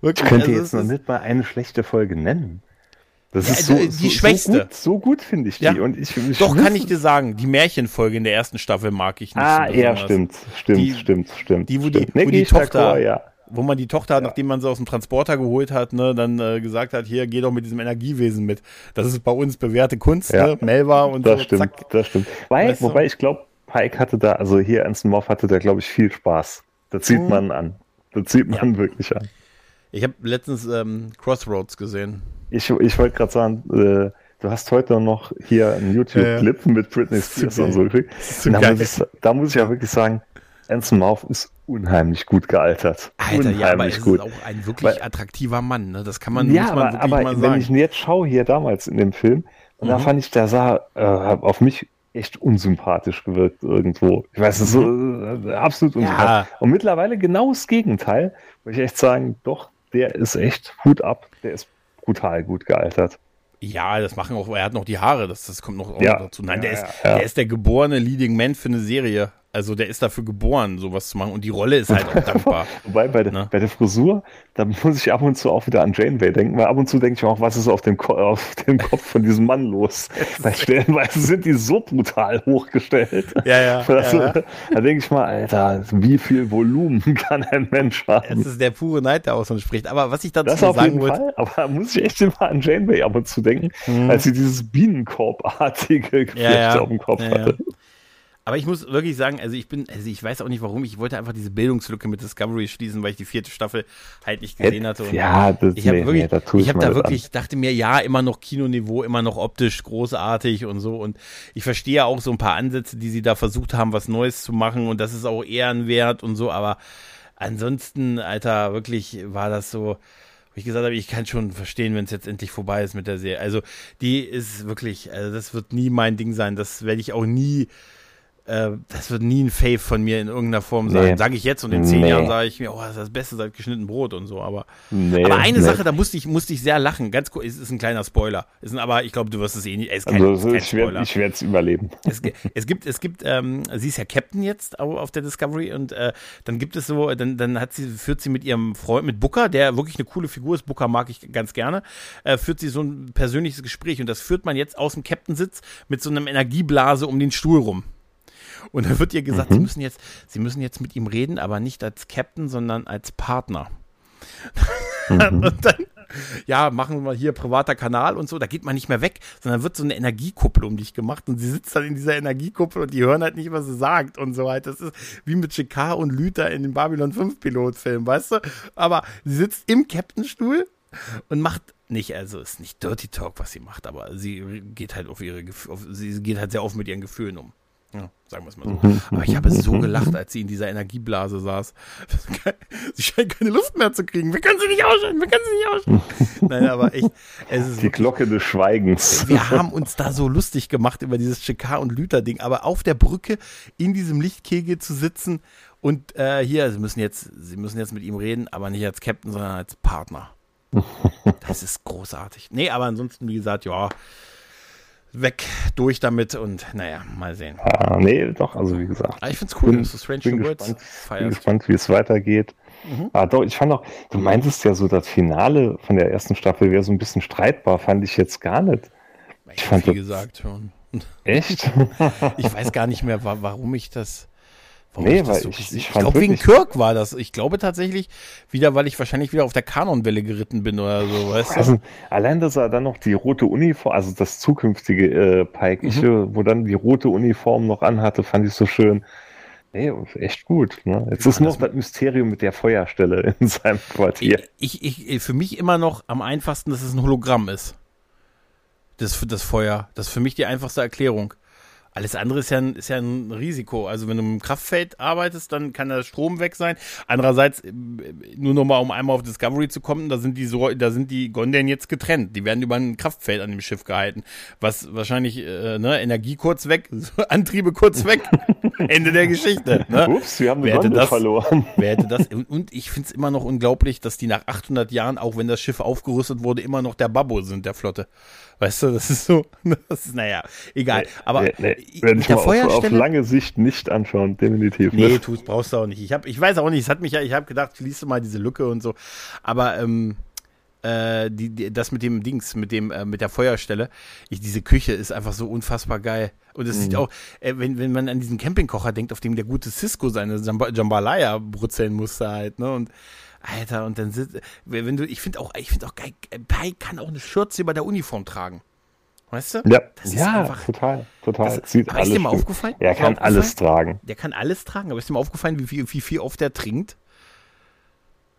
Wirklich. Ich könnte also, jetzt noch nicht mal eine schlechte Folge nennen. Das ja, ist so, die so, schwächste. So gut, so gut finde ich die. Ja. Und ich, ich Doch, kann ich dir sagen, die Märchenfolge in der ersten Staffel mag ich nicht. Ah, so ja, stimmt, stimmt, die, stimmt, stimmt. Die, wo die, wo die Tochter, ja wo man die Tochter, ja. nachdem man sie aus dem Transporter geholt hat, ne, dann äh, gesagt hat, hier, geh doch mit diesem Energiewesen mit. Das ist bei uns bewährte Kunst, ja. ne? Melva und das so. Stimmt, zack. Das stimmt. Wobei, weißt du? wobei ich glaube, Pike hatte da, also hier Anson Moff hatte da, glaube ich, viel Spaß. Das sieht mhm. man an. Das sieht man ja. wirklich an. Ich habe letztens ähm, Crossroads gesehen. Ich, ich wollte gerade sagen, äh, du hast heute noch hier einen YouTube-Clip ja, mit Britney Spears und so gekriegt. Da, muss ich, da muss ich ja wirklich sagen, Anson Mouth ist unheimlich gut gealtert. Alter, unheimlich ja, aber er gut. ist auch ein wirklich Weil, attraktiver Mann, ne? Das kann man, ja, muss man aber, aber mal sagen. wenn ich ihn jetzt schaue hier damals in dem Film, und mhm. da fand ich, der sah äh, auf mich echt unsympathisch gewirkt irgendwo. Ich weiß, es so äh, absolut unsympathisch. Ja. Und mittlerweile genau das Gegenteil, wo ich echt sagen, doch, der ist echt Hut ab, der ist brutal gut gealtert. Ja, das machen auch, er hat noch die Haare, das, das kommt noch, ja. dazu. Nein, der, ja, ist, der ist der geborene Leading Man für eine Serie. Also der ist dafür geboren, sowas zu machen. Und die Rolle ist halt auch dankbar. (laughs) Wobei bei, der, ne? bei der Frisur, da muss ich ab und zu auch wieder an Janeway denken, weil ab und zu denke ich auch, was ist auf dem, Ko auf dem Kopf von diesem Mann los? (laughs) weil stellenweise sind die so brutal hochgestellt. Ja, ja. (laughs) Das, ja. Da denke ich mal, Alter, wie viel Volumen kann ein Mensch haben? Das ist der pure Neid, der aus uns spricht. Aber was ich dazu das auf jeden wollte, Fall, aber da muss ich echt immer an Janeway ab und zu denken, hm. als sie dieses Bienenkorb-artige Geflecht ja, ja. auf dem Kopf hatte. Aber ich muss wirklich sagen, also ich bin, also ich weiß auch nicht warum, ich wollte einfach diese Bildungslücke mit Discovery schließen, weil ich die vierte Staffel halt nicht gesehen hatte. Und ja, das ich habe wirklich, nee, ich habe da wirklich, an. dachte mir, ja, immer noch Kinoniveau, immer noch optisch großartig und so. Und ich verstehe auch so ein paar Ansätze, die sie da versucht haben, was Neues zu machen und das ist auch ehrenwert und so. Aber ansonsten, Alter, wirklich war das so ich gesagt habe, ich kann schon verstehen, wenn es jetzt endlich vorbei ist mit der Serie. Also die ist wirklich, also das wird nie mein Ding sein. Das werde ich auch nie äh, das wird nie ein Fave von mir in irgendeiner Form sein. Nee. Sage ich jetzt und in zehn nee. Jahren sage ich mir, oh, das ist das Beste seit geschnitten Brot und so. Aber, nee, aber eine Sache, da musste ich, musste ich sehr lachen. Ganz kurz, es ist ein kleiner Spoiler. Ist ein, aber ich glaube, du wirst es eh nicht. Es ist kein, also, ist kein ich werde es überleben. Es, es, gibt, es gibt, ähm, sie ist ja Captain jetzt auf der Discovery und äh, dann gibt es so, dann, dann hat sie, führt sie mit ihrem Freund, mit Booker, der wirklich eine coole Figur ist. Booker mag ich ganz gerne, äh, führt sie so ein persönliches Gespräch und das führt man jetzt aus dem Captain-Sitz mit so einem Energieblase um den Stuhl rum. Und da wird ihr gesagt, mhm. sie müssen jetzt, sie müssen jetzt mit ihm reden, aber nicht als Captain, sondern als Partner. Mhm. (laughs) und dann, ja, machen wir mal hier privater Kanal und so, da geht man nicht mehr weg, sondern wird so eine Energiekuppel um dich gemacht und sie sitzt dann in dieser Energiekuppel und die hören halt nicht, was sie sagt und so halt. Das ist wie mit Chikar und Lüther in dem Babylon 5 Pilotfilm, weißt du? Aber sie sitzt im Captainstuhl und macht nicht, also ist nicht Dirty Talk, was sie macht, aber sie geht halt auf ihre, auf, sie geht halt sehr offen mit ihren Gefühlen um. Ja, sagen wir es mal so. Aber ich habe so gelacht, als sie in dieser Energieblase saß. (laughs) Sie scheint keine Luft mehr zu kriegen. Wir können sie nicht ausschalten, wir können sie nicht ausschalten. (laughs) Nein, aber echt. Es ist Die Glocke des Schweigens. wir haben uns da so lustig gemacht über dieses Chekar und Lüther-Ding, aber auf der Brücke in diesem Lichtkegel zu sitzen und äh, hier, sie müssen jetzt, sie müssen jetzt mit ihm reden, aber nicht als Captain, sondern als Partner. (laughs) Das ist großartig. Nee, aber ansonsten, wie gesagt, ja, weg, durch damit und naja, mal sehen. Ah, nee, doch, also wie gesagt. Aber ich find's cool, Bin- dass du Strange bin gespannt, bin feierst. gespannt, wie es weitergeht. Mhm. Ah, doch, ich fand auch, du meintest ja so, das Finale von der ersten Staffel wäre so ein bisschen streitbar, fand ich jetzt gar nicht. Ich fand habe viel das- gesagt schon. Echt? (laughs) Ich weiß gar nicht mehr, wa warum ich das. Warum Nee, ich weil so ich- ich ich glaube, wegen Kirk war das. Ich glaube tatsächlich wieder, weil ich wahrscheinlich wieder auf der Kanonwelle geritten bin oder so, weißt du? Also, allein, dass er dann noch die rote Uniform, also das zukünftige äh, Pike, ich, Mhm. äh, wo dann die rote Uniform noch anhatte, fand ich so schön. Nee, echt gut. Ne? Jetzt Ja, ist noch das- das Mysterium mit der Feuerstelle in (laughs) seinem Quartier. Ich, ich, ich, für mich immer noch am einfachsten, dass es ein Hologramm ist. Das, das Feuer. Das ist für mich die einfachste Erklärung. Alles andere ist ja, ein, ist ja ein Risiko. Also wenn du im Kraftfeld arbeitest, dann kann der Strom weg sein. Andererseits, äh, nur noch mal um einmal auf Discovery zu kommen, da sind die so, da sind die Gondeln jetzt getrennt. Die werden über ein Kraftfeld an dem Schiff gehalten. Was wahrscheinlich, äh, ne, Energie kurz weg, (laughs) Antriebe kurz weg. (laughs) Ende der Geschichte. Ne? Ups, wir haben hätte Gondel das- verloren. (laughs) Wer hätte das? Und, und ich finde es immer noch unglaublich, dass die nach 800 Jahren, auch wenn das Schiff aufgerüstet wurde, immer noch der Babbo sind der Flotte. Weißt du, das ist so, (laughs) das ist, naja, egal. Aber nee, nee, mit ich der mal auf, auf Feuerstelle. lange Sicht nicht anschauen, definitiv. Nee, nicht. tust, brauchst du auch nicht. Ich, hab, ich weiß auch nicht, es hat mich ja, ich habe gedacht, schließe mal diese Lücke und so. Aber ähm, äh, die, die, das mit dem Dings, mit dem, äh, mit der Feuerstelle, ich, diese Küche ist einfach so unfassbar geil. Und es sieht auch, äh, wenn, wenn man an diesen Campingkocher denkt, auf dem der gute Cisco seine Jamba- Jambalaya brutzeln musste halt, ne? Und Alter, und dann sitzt, wenn du, ich finde auch, ich finde auch geil, äh, Pike kann auch eine Schürze über der Uniform tragen. Weißt du? Ja, Das ist ja einfach- total, total. Das, Sieht aber ist dir mal aufgefallen? Er kann alles tragen. Der kann alles tragen, aber ist dir mal aufgefallen, wie viel, wie viel oft er trinkt?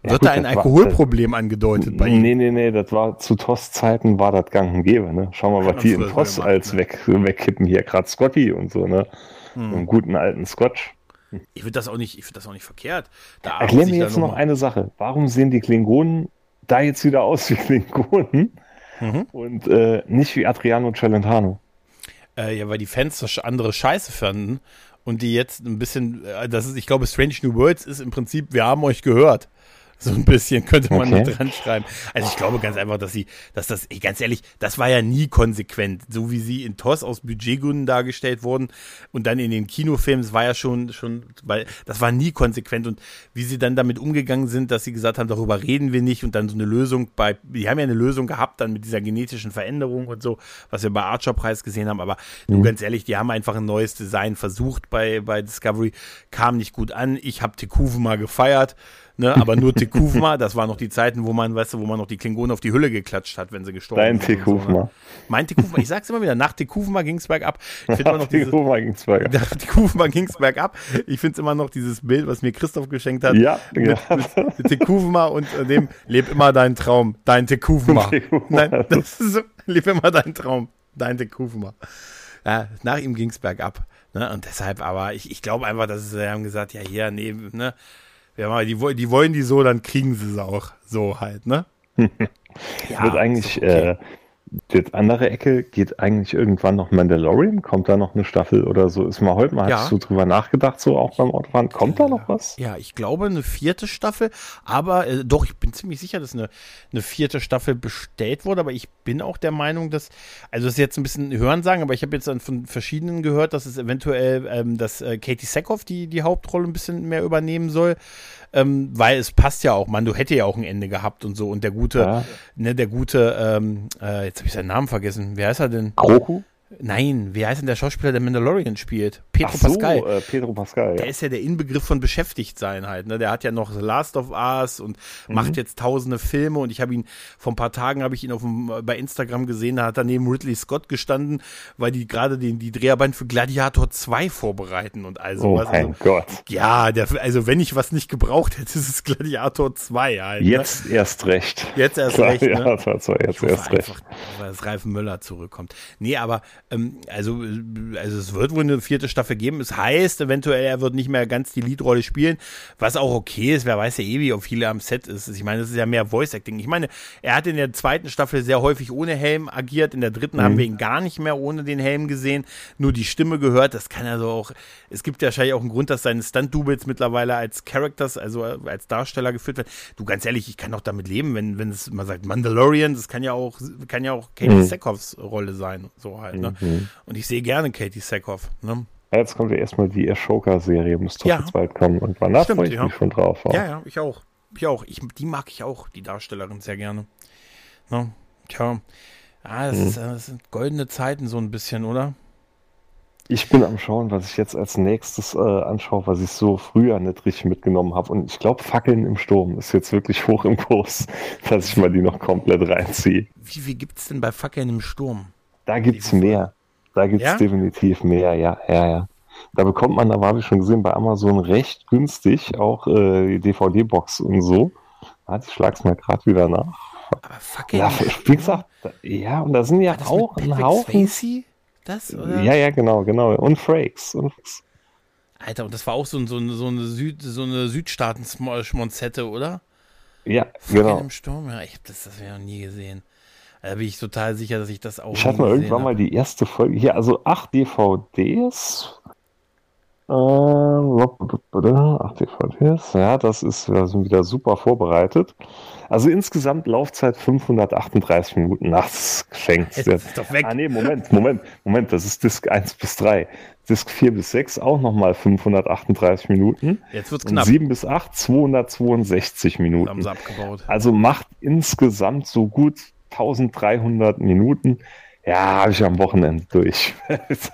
Ja, Wird gut, da ein das war- Alkoholproblem angedeutet bei ihm? Nee, nee, nee, das war zu TOS-Zeiten war das gang und gäbe, ne? Schau mal, was die im früher TOS gemacht, als ne? weg, wegkippen hier, gerade Scotty und so, ne? Hm. Einen guten alten Scotch. Ich finde das auch nicht, ich finde das auch nicht verkehrt. Da Erklär mir jetzt noch mal- eine Sache. Warum sehen die Klingonen da jetzt wieder aus wie Klingonen Mhm. und äh, nicht wie Adriano Celentano? Äh, ja, weil die Fans das andere Scheiße fanden und die jetzt ein bisschen, äh, das ist, ich glaube, Strange New Worlds ist im Prinzip, wir haben euch gehört. (laughs) So ein bisschen könnte man Okay. da dran schreiben. Also ich glaube ganz einfach, dass sie, dass das, ey, ganz ehrlich, das war ja nie konsequent. So wie sie in TOS aus Budgetgründen dargestellt wurden und dann in den Kinofilmen, das war ja schon, schon, weil das war nie konsequent und wie sie dann damit umgegangen sind, dass sie gesagt haben, darüber reden wir nicht und dann so eine Lösung bei, die haben ja eine Lösung gehabt dann mit dieser genetischen Veränderung und so, was wir bei Archer Preis gesehen haben, aber du ganz ehrlich, die haben einfach ein neues Design versucht bei, bei Discovery, kam nicht gut an. Ich habe Tekuvma gefeiert. Ne, (laughs) aber nur Tekuvma, das waren noch die Zeiten, wo man, weißt du, wo man noch die Klingonen auf die Hülle geklatscht hat, wenn sie gestorben Dein sind. und So, ne? Mein Tekuvma, ich sag's immer wieder, nach Tekuvma ging's bergab. Ich finde immer noch dieses, Tekufma ging's weiter. nach Tekuvma ging's bergab. Ich find's immer noch dieses Bild, was mir Christoph geschenkt hat. Ja, mit, mit, mit Tekuvma und äh, dem, leb immer deinen Traum, dein Tekuvma. (laughs) Tekuvma. Nein, das ist so, leb immer deinen Traum, dein Tekuvma. Ja, nach ihm ging's bergab. Ne? Und deshalb, aber ich, ich glaube einfach, dass sie haben gesagt, ja, hier, nee, ne, wir haben, die, die wollen die so, dann kriegen sie es auch. So halt, ne? (laughs) Ja, Wird eigentlich, okay. äh, die andere Ecke geht eigentlich irgendwann noch Mandalorian? Kommt da noch eine Staffel oder so? Ist mal heute mal, Ja. hast du drüber nachgedacht, so auch beim Autofahren? Kommt da noch was? Ja, ich glaube eine vierte Staffel, aber äh, doch, ich bin ziemlich sicher, dass eine, eine vierte Staffel bestellt wurde, aber ich bin auch der Meinung, dass, also das ist jetzt ein bisschen Hörensagen, aber ich habe jetzt dann von verschiedenen gehört, dass es eventuell, ähm, dass äh, Katie Sackhoff die, die Hauptrolle ein bisschen mehr übernehmen soll, ähm, weil es passt ja auch, man, du hätte ja auch ein Ende gehabt und so und der gute, Ja. ne, der gute, ähm, äh, jetzt habe ich seinen Namen vergessen, wer heißt er denn? Grogu? Nein, wer heißt denn der Schauspieler, der Mandalorian spielt? Pedro Ach so, Pascal. Äh, Pedro Pascal. Der Ja. ist ja der Inbegriff von beschäftigt sein halt. Ne? Der hat ja noch The Last of Us und Mhm. macht jetzt tausende Filme und ich habe ihn vor ein paar Tagen habe ich ihn auf dem, bei Instagram gesehen, da hat er neben Ridley Scott gestanden, weil die gerade den die Dreharbeiten für Gladiator 2 vorbereiten und all Oh sowas. mein also, Gott. ja, der, also wenn ich was nicht gebraucht hätte, ist es Gladiator 2 halt. Jetzt erst recht. Ne? Jetzt erst Klar, recht. Ne? Ja, das war jetzt Ich hoffe erst recht. einfach, dass Ralf Möller zurückkommt. Nee, aber also, also es wird wohl eine vierte Staffel geben. Es heißt eventuell, er wird nicht mehr ganz die Leadrolle spielen, was auch okay ist. Wer weiß ja eh, wie auch viele am Set ist. Ich meine, das ist ja mehr Voice-Acting. Ich meine, er hat in der zweiten Staffel sehr häufig ohne Helm agiert. In der dritten mhm. haben wir ihn gar nicht mehr ohne den Helm gesehen, nur die Stimme gehört. Das kann also auch, es gibt ja wahrscheinlich auch einen Grund, dass seine Stunt-Doubles mittlerweile als Characters, also als Darsteller geführt werden. Du, ganz ehrlich, ich kann doch damit leben, wenn, wenn es, man sagt Mandalorian, das kann ja auch, kann ja auch Katie mhm. Sackhoffs Rolle sein, so halt, ne? Mhm. Und ich sehe gerne Katie Sackhoff. Ne? Jetzt kommt ja erstmal die Ashoka-Serie, muss doch ja. bald kommen. Und wann freue ich ja. mich schon drauf. Auch. Ja, ja, ich auch. Ich auch. Ich, die mag ich auch, die Darstellerin, sehr gerne. Ne? Tja. Ah, das, mhm. ist, das sind goldene Zeiten so ein bisschen, oder? Ich bin am Schauen, was ich jetzt als nächstes äh, anschaue, was ich so früher nicht richtig mitgenommen habe. Und ich glaube, Fackeln im Sturm ist jetzt wirklich hoch im Kurs, (laughs) dass ich mal die noch komplett reinziehe. Wie viel gibt es denn bei Fackeln im Sturm? Da gibt es mehr. Da gibt es ja? definitiv mehr, ja, ja, ja. Da bekommt man, da habe ich schon gesehen, bei Amazon recht günstig auch äh, die DVD-Box und so. Warte, ich schlag's mir gerade wieder nach. Aber fucking. Ja, wie gesagt, ja, und da sind ja auch ein Haufen. Spacey? Das, oder? Ja, ja, genau, genau. Und Frakes. Und Alter, und das war auch so, so, so eine, Süd, so eine Südstaaten-Schmonzette, oder? Ja, Fucking genau. im Sturm, ja, ich hab das, das noch nie gesehen. Da bin ich total sicher, dass ich das auch. Ich hatte mal irgendwann hab. mal die erste Folge. Hier, also acht DVDs. Äh, acht DVDs. Ja, das ist, wir sind wieder super vorbereitet. Also insgesamt Laufzeit 538 Minuten. nachts geschenkt. Jetzt ist doch weg. Ah, nee, Moment, Moment, Moment. Das ist Disk 1 bis 3. Disk 4 bis 6 auch nochmal 538 Minuten. Jetzt wird's knapp. Und 7 bis 8 262 Minuten. Haben sie abgebaut. Also macht insgesamt so gut 1300 Minuten. Ja, habe ich am Wochenende durch.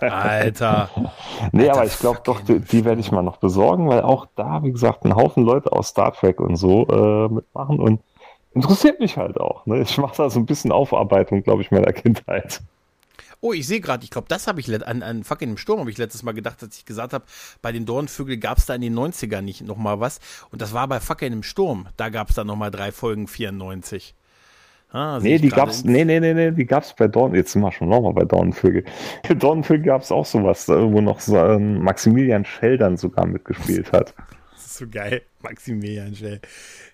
Alter. (laughs) nee, Alter, aber ich glaube doch, die, die werde ich mal noch besorgen, weil auch da, wie gesagt, ein Haufen Leute aus Star Trek und so äh, mitmachen und interessiert mich halt auch. Ne? Ich mache da so ein bisschen Aufarbeitung, glaube ich, meiner Kindheit. Oh, ich sehe gerade, ich glaube, das habe ich an, an fucking im Sturm habe ich letztes Mal gedacht, als ich gesagt habe, bei den Dornvögeln gab es da in den 90ern nicht nochmal was. Und das war bei fucking im Sturm. Da gab es dann nochmal drei Folgen 94. Ah, nee, die gab's, nee, nee, nee, nee, die gab's bei Dorn, jetzt sind wir schon nochmal bei Dornvögel. (laughs) Bei Dornvögel gab's auch sowas, wo noch so, ähm, Maximilian Schell dann sogar mitgespielt hat. Das ist so geil, Maximilian Schell.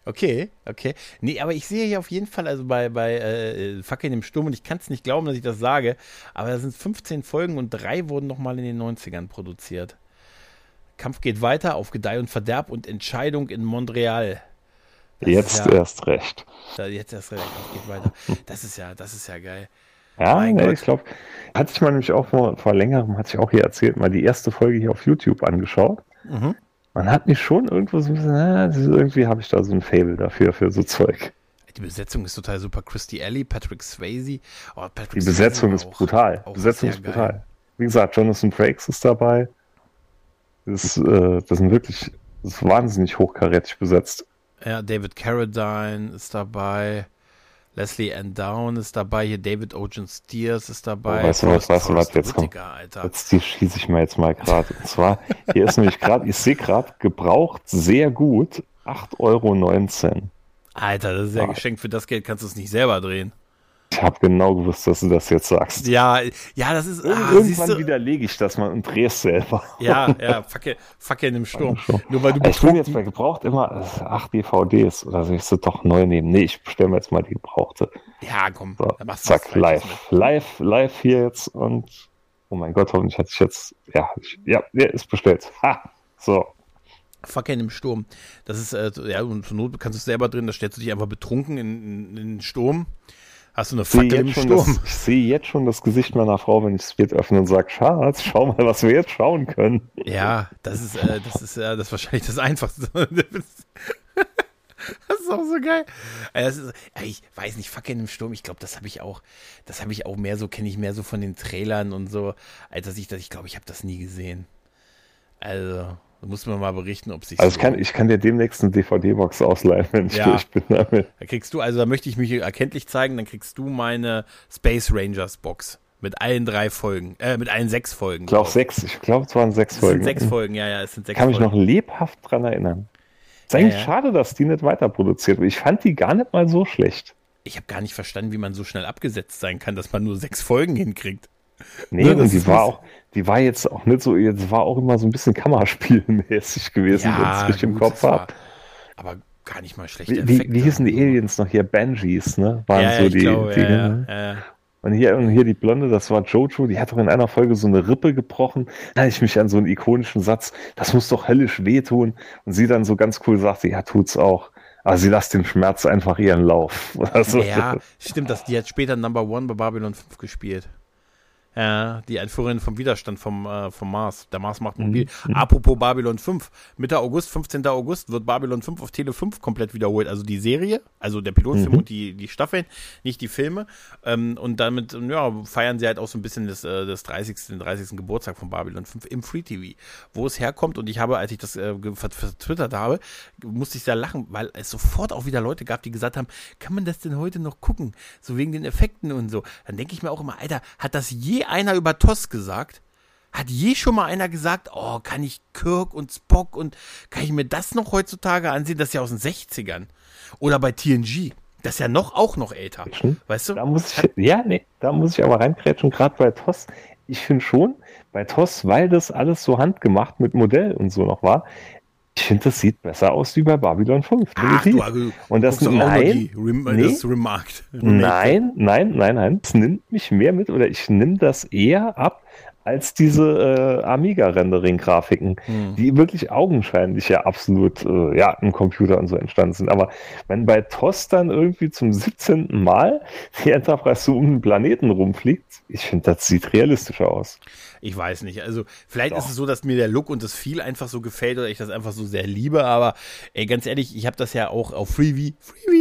Okay, okay. Nee, aber ich sehe hier auf jeden Fall, also bei, bei äh, Fackeln im Sturm, und ich kann es nicht glauben, dass ich das sage, aber da sind 15 Folgen und drei wurden nochmal in den 90ern produziert. Kampf geht weiter auf Gedeih und Verderb und Entscheidung in Montreal. Das jetzt ja, erst recht. Jetzt erst recht, geht weiter. Das ist ja, das ist ja geil. Ja, nee, ich glaube, hatte ich mal nämlich auch vor, vor längerem, hatte ich auch hier erzählt, mal die erste Folge hier auf YouTube angeschaut. Mhm. Man hat mich schon irgendwo so ein bisschen, äh, irgendwie habe ich da so ein Fable dafür, für so Zeug. Die Besetzung ist total super. Christy Alley, Patrick Swayze. Oh, Patrick die Besetzung Swayze ist auch, brutal. Auch Besetzung ist brutal. Geil. Wie gesagt, Jonathan Frakes ist dabei. Das, äh, das sind wirklich das ist wahnsinnig hochkarätig besetzt. Ja, David Carradine ist dabei. Leslie Ann Down ist dabei. Hier David Ocean Steers ist dabei. Oh, weißt du was, weißt du was, jetzt kommt. Alter. Jetzt die schieße ich mal jetzt mal gerade. Und zwar, hier ist nämlich gerade, ich sehe gerade, gebraucht sehr gut 8,19 Euro. Alter, das ist ja ah. geschenkt. Für das Geld kannst du es nicht selber drehen. Ich habe genau gewusst, dass du das jetzt sagst. Ja, ja, das ist. Ah, Irgendwann widerlege ich das mal und drehe es selber. Ja, (laughs) ja, facke, facke in dem Sturm. Nur weil du ich bin jetzt bei gebraucht immer ach DVDs oder soll ich sie doch neu nehmen? Nee, ich bestelle mir jetzt mal die gebrauchte. Ja, komm. So, zack, live. Live, live hier jetzt und oh mein Gott, hoffentlich hatte ich jetzt. Ja, ich, ja, ist bestellt. Ha! So. Fackeln im Sturm. Das ist, äh, ja, und zur Not kannst du es selber drin, da stellst du dich einfach betrunken in, in, in den Sturm Hast du eine Fackel im Sturm? (laughs) Das, ich sehe jetzt schon das Gesicht meiner Frau, wenn ich das Bild öffne und sage, Schatz, schau mal, was wir jetzt schauen können. Ja, das ist, äh, das ist, äh, das ist wahrscheinlich das Einfachste. (laughs) das ist auch so geil. Ist, ich weiß nicht, Fackeln im Sturm, ich glaube, das habe ich auch, das habe ich auch mehr so, kenne ich mehr so von den Trailern und so, als dass ich das, ich glaube, ich habe das nie gesehen. Also, da muss man mal berichten, ob sich. Also ich kann, ich kann dir demnächst eine DVD-Box ausleihen, wenn ich ja. durch bin damit. Da kriegst du, also da möchte ich mich erkenntlich zeigen, dann kriegst du meine Space Rangers Box. Mit allen drei Folgen, äh, mit allen sechs Folgen. Ich glaube sechs, ich glaube es waren sechs es Folgen. Sind sechs Folgen, ja, ja, es sind sechs Kann Folgen. mich noch lebhaft dran erinnern. Ist eigentlich ja, ja. schade, dass die nicht weiter produziert wird. Ich fand die gar nicht mal so schlecht. Ich habe gar nicht verstanden, wie man so schnell abgesetzt sein kann, dass man nur sechs Folgen hinkriegt. Nee, Ne, und die war auch, die war jetzt auch nicht so, jetzt war auch immer so ein bisschen Kammerspielmäßig gewesen, wenn ich im Kopf habe. Aber gar nicht mal schlechte Wie, wie, hießen die Aliens noch hier? Banshees, ne? Waren Ja, ja, so die, glaube, die ja, ja, ne? ja, ja. Und hier, und hier die Blonde, das war Jojo, die hat doch in einer Folge so eine Rippe gebrochen. Da hatte ich mich an so einen ikonischen Satz, das muss doch höllisch wehtun. Und sie dann so ganz cool sagte, ja, tut's auch. Aber sie lässt den Schmerz einfach ihren Lauf. (laughs) So. Ja, stimmt, das, die hat später Number One bei Babylon 5 gespielt. Ja, die Einführerin vom Widerstand vom, äh, vom Mars. Der Mars macht mobil. Apropos Babylon 5. Mitte August, 15. August, wird Babylon 5 auf Tele 5 komplett wiederholt. Also die Serie, also der Pilotfilm Mhm. und die, die Staffeln, nicht die Filme. Ähm, und damit ja, feiern sie halt auch so ein bisschen das, äh, das 30. den 30. Geburtstag von Babylon 5 im Free TV. Wo es herkommt und ich habe, als ich das äh, vertwittert habe, musste ich sehr lachen, weil es sofort auch wieder Leute gab, die gesagt haben, kann man das denn heute noch gucken? So wegen den Effekten und so. Dann denke ich mir auch immer, Alter, hat das je einer über TOS gesagt? Hat je schon mal einer gesagt, oh, kann ich Kirk und Spock und kann ich mir das noch heutzutage ansehen? Das ist ja aus den 60ern. Oder bei TNG. Das ist ja noch auch noch älter. Weißt du? Da muss ich, ja, nee, da muss ich aber reinkrätschen, gerade bei TOS. Ich finde schon, bei TOS, weil das alles so handgemacht mit Modell und so noch war, ich finde, das sieht besser aus wie bei Babylon 5. Ach, du, also, Und das- nein, Rem nee. das Remarked. Nein, nein, nein, nein. Es nimmt mich mehr mit oder ich nehme das eher ab als diese äh, Amiga-Rendering-Grafiken, Hm. die wirklich augenscheinlich ja absolut äh, ja, im Computer und so entstanden sind. Aber wenn bei TOS dann irgendwie zum 17. Mal die Enterprise so um den Planeten rumfliegt, ich finde, das sieht realistischer aus. Ich weiß nicht. Also, vielleicht Doch. ist es so, dass mir der Look und das Feel einfach so gefällt oder ich das einfach so sehr liebe. Aber ey, ganz ehrlich, ich habe das ja auch auf Freebie, Freebie,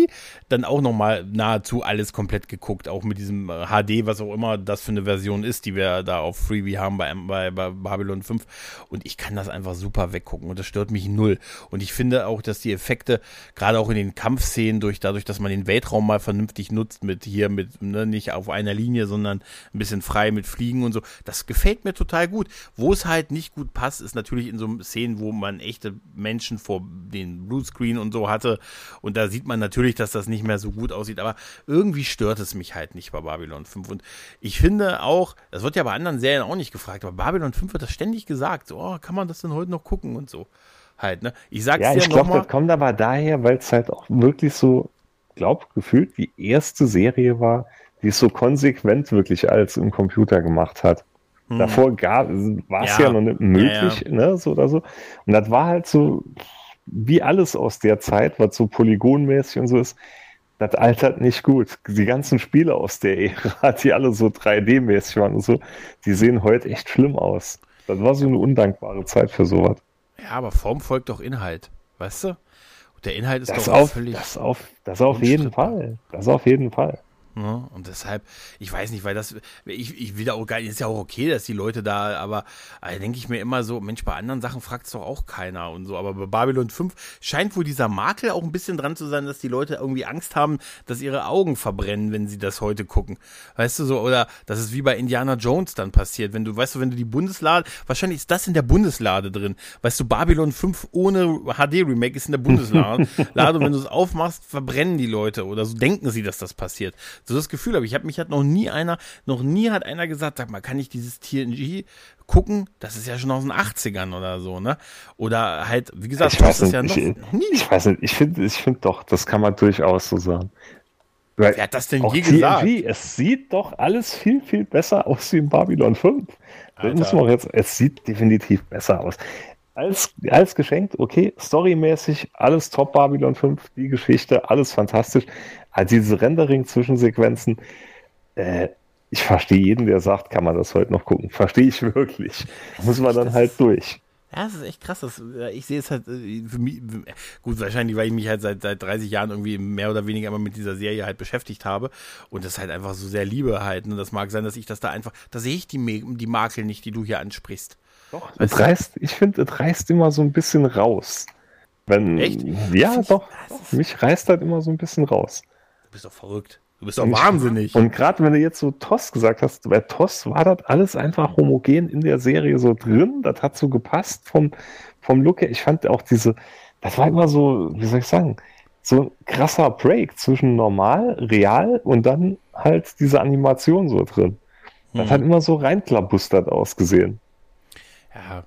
dann auch nochmal nahezu alles komplett geguckt. Auch mit diesem äh, HD, was auch immer das für eine Version ist, die wir da auf Freebie haben bei, bei, bei Babylon 5. Und ich kann das einfach super weggucken und das stört mich null. Und ich finde auch, dass die Effekte, gerade auch in den Kampfszenen, durch, dadurch, dass man den Weltraum mal vernünftig nutzt, mit hier, mit, ne, nicht auf einer Linie, sondern ein bisschen frei mit Fliegen und so, das gefällt mir total gut. Wo es halt nicht gut passt, ist natürlich in so Szenen, wo man echte Menschen vor den Bluescreen und so hatte. Und da sieht man natürlich, dass das nicht mehr so gut aussieht. Aber irgendwie stört es mich halt nicht bei Babylon 5. Und ich finde auch, das wird ja bei anderen Serien auch nicht gefragt, aber Babylon 5 wird das ständig gesagt. So, oh, kann man das denn heute noch gucken und so. Halt, ne? Ich sag's Ja, dir ich glaube, das kommt aber daher, weil es halt auch wirklich so, glaub, gefühlt die erste Serie war, die es so konsequent wirklich als im Computer gemacht hat. Davor war es Hm. Ja. ja. noch nicht möglich, ne, so oder so. Und das war halt so, wie alles aus der Zeit, was so polygonmäßig und so ist, das altert nicht gut. Die ganzen Spiele aus der Ära, (laughs) die alle so 3D-mäßig waren und so, die sehen heute echt schlimm aus. Das war so eine undankbare Zeit für sowas. Ja, aber Form folgt doch Inhalt. Weißt du? Und der Inhalt ist Das doch auf, völlig. das auf, das auf jeden. Fall. Das auf jeden Fall. Ne? Und deshalb, ich weiß nicht, weil das, ich, ich will da auch gar nicht, ist ja auch okay, dass die Leute da, aber da denke ich mir immer so, Mensch, bei anderen Sachen fragt es doch auch keiner und so. Aber bei Babylon 5 scheint wohl dieser Makel auch ein bisschen dran zu sein, dass die Leute irgendwie Angst haben, dass ihre Augen verbrennen, wenn sie das heute gucken. Weißt du so, oder das ist wie bei Indiana Jones dann passiert, wenn du, weißt du, wenn du die Bundeslade, wahrscheinlich ist das in der Bundeslade drin. Weißt du, Babylon 5 ohne HD-Remake ist in der Bundeslade. (laughs) Lade, und wenn du es aufmachst, verbrennen die Leute oder so denken sie, dass das passiert. So das Gefühl habe ich. Habe mich hat noch nie einer, noch nie hat einer gesagt, sag mal, kann ich dieses TNG gucken? Das ist ja schon aus den 80ern oder so, ne? Oder halt, wie gesagt, Ich weiß das nicht, ja noch, ich- noch nie. Ich weiß nicht, ich finde ich find doch, das kann man durchaus so sagen. Weil Wer hat das denn je gesagt? TNG, es sieht doch alles viel, viel besser aus wie in Babylon 5. Das muss man jetzt, es sieht definitiv besser aus. Als, als geschenkt, okay, storymäßig, alles top Babylon 5, die Geschichte, alles fantastisch. Aber diese Rendering-Zwischensequenzen, äh, ich verstehe jeden, der sagt, kann man das heute noch gucken. Verstehe ich wirklich. Muss man dann halt durch. Ja, das ist echt krass. Das, äh, ich sehe es halt äh, für mich, gut, wahrscheinlich, weil ich mich halt seit, seit 30 Jahren irgendwie mehr oder weniger immer mit dieser Serie halt beschäftigt habe und das halt einfach so sehr liebe halt. Und das mag sein, dass ich das da einfach, da sehe ich die, die Makel nicht, die du hier ansprichst. Doch, es reißt, ich finde, es reißt immer so ein bisschen raus. Wenn, Echt? Ja, doch. doch. Mich reißt das immer so ein bisschen raus. Du bist doch verrückt. Du bist doch Und- wahnsinnig. Und gerade wenn du jetzt so TOS gesagt hast, bei TOS war das alles einfach homogen in der Serie so drin. Das hat so gepasst vom, vom Look her. Ich fand auch diese, das war immer so, wie soll ich sagen, so ein krasser Break zwischen normal, real und dann halt diese Animation so drin. Das hm. hat immer so reinklabustert ausgesehen. Ja,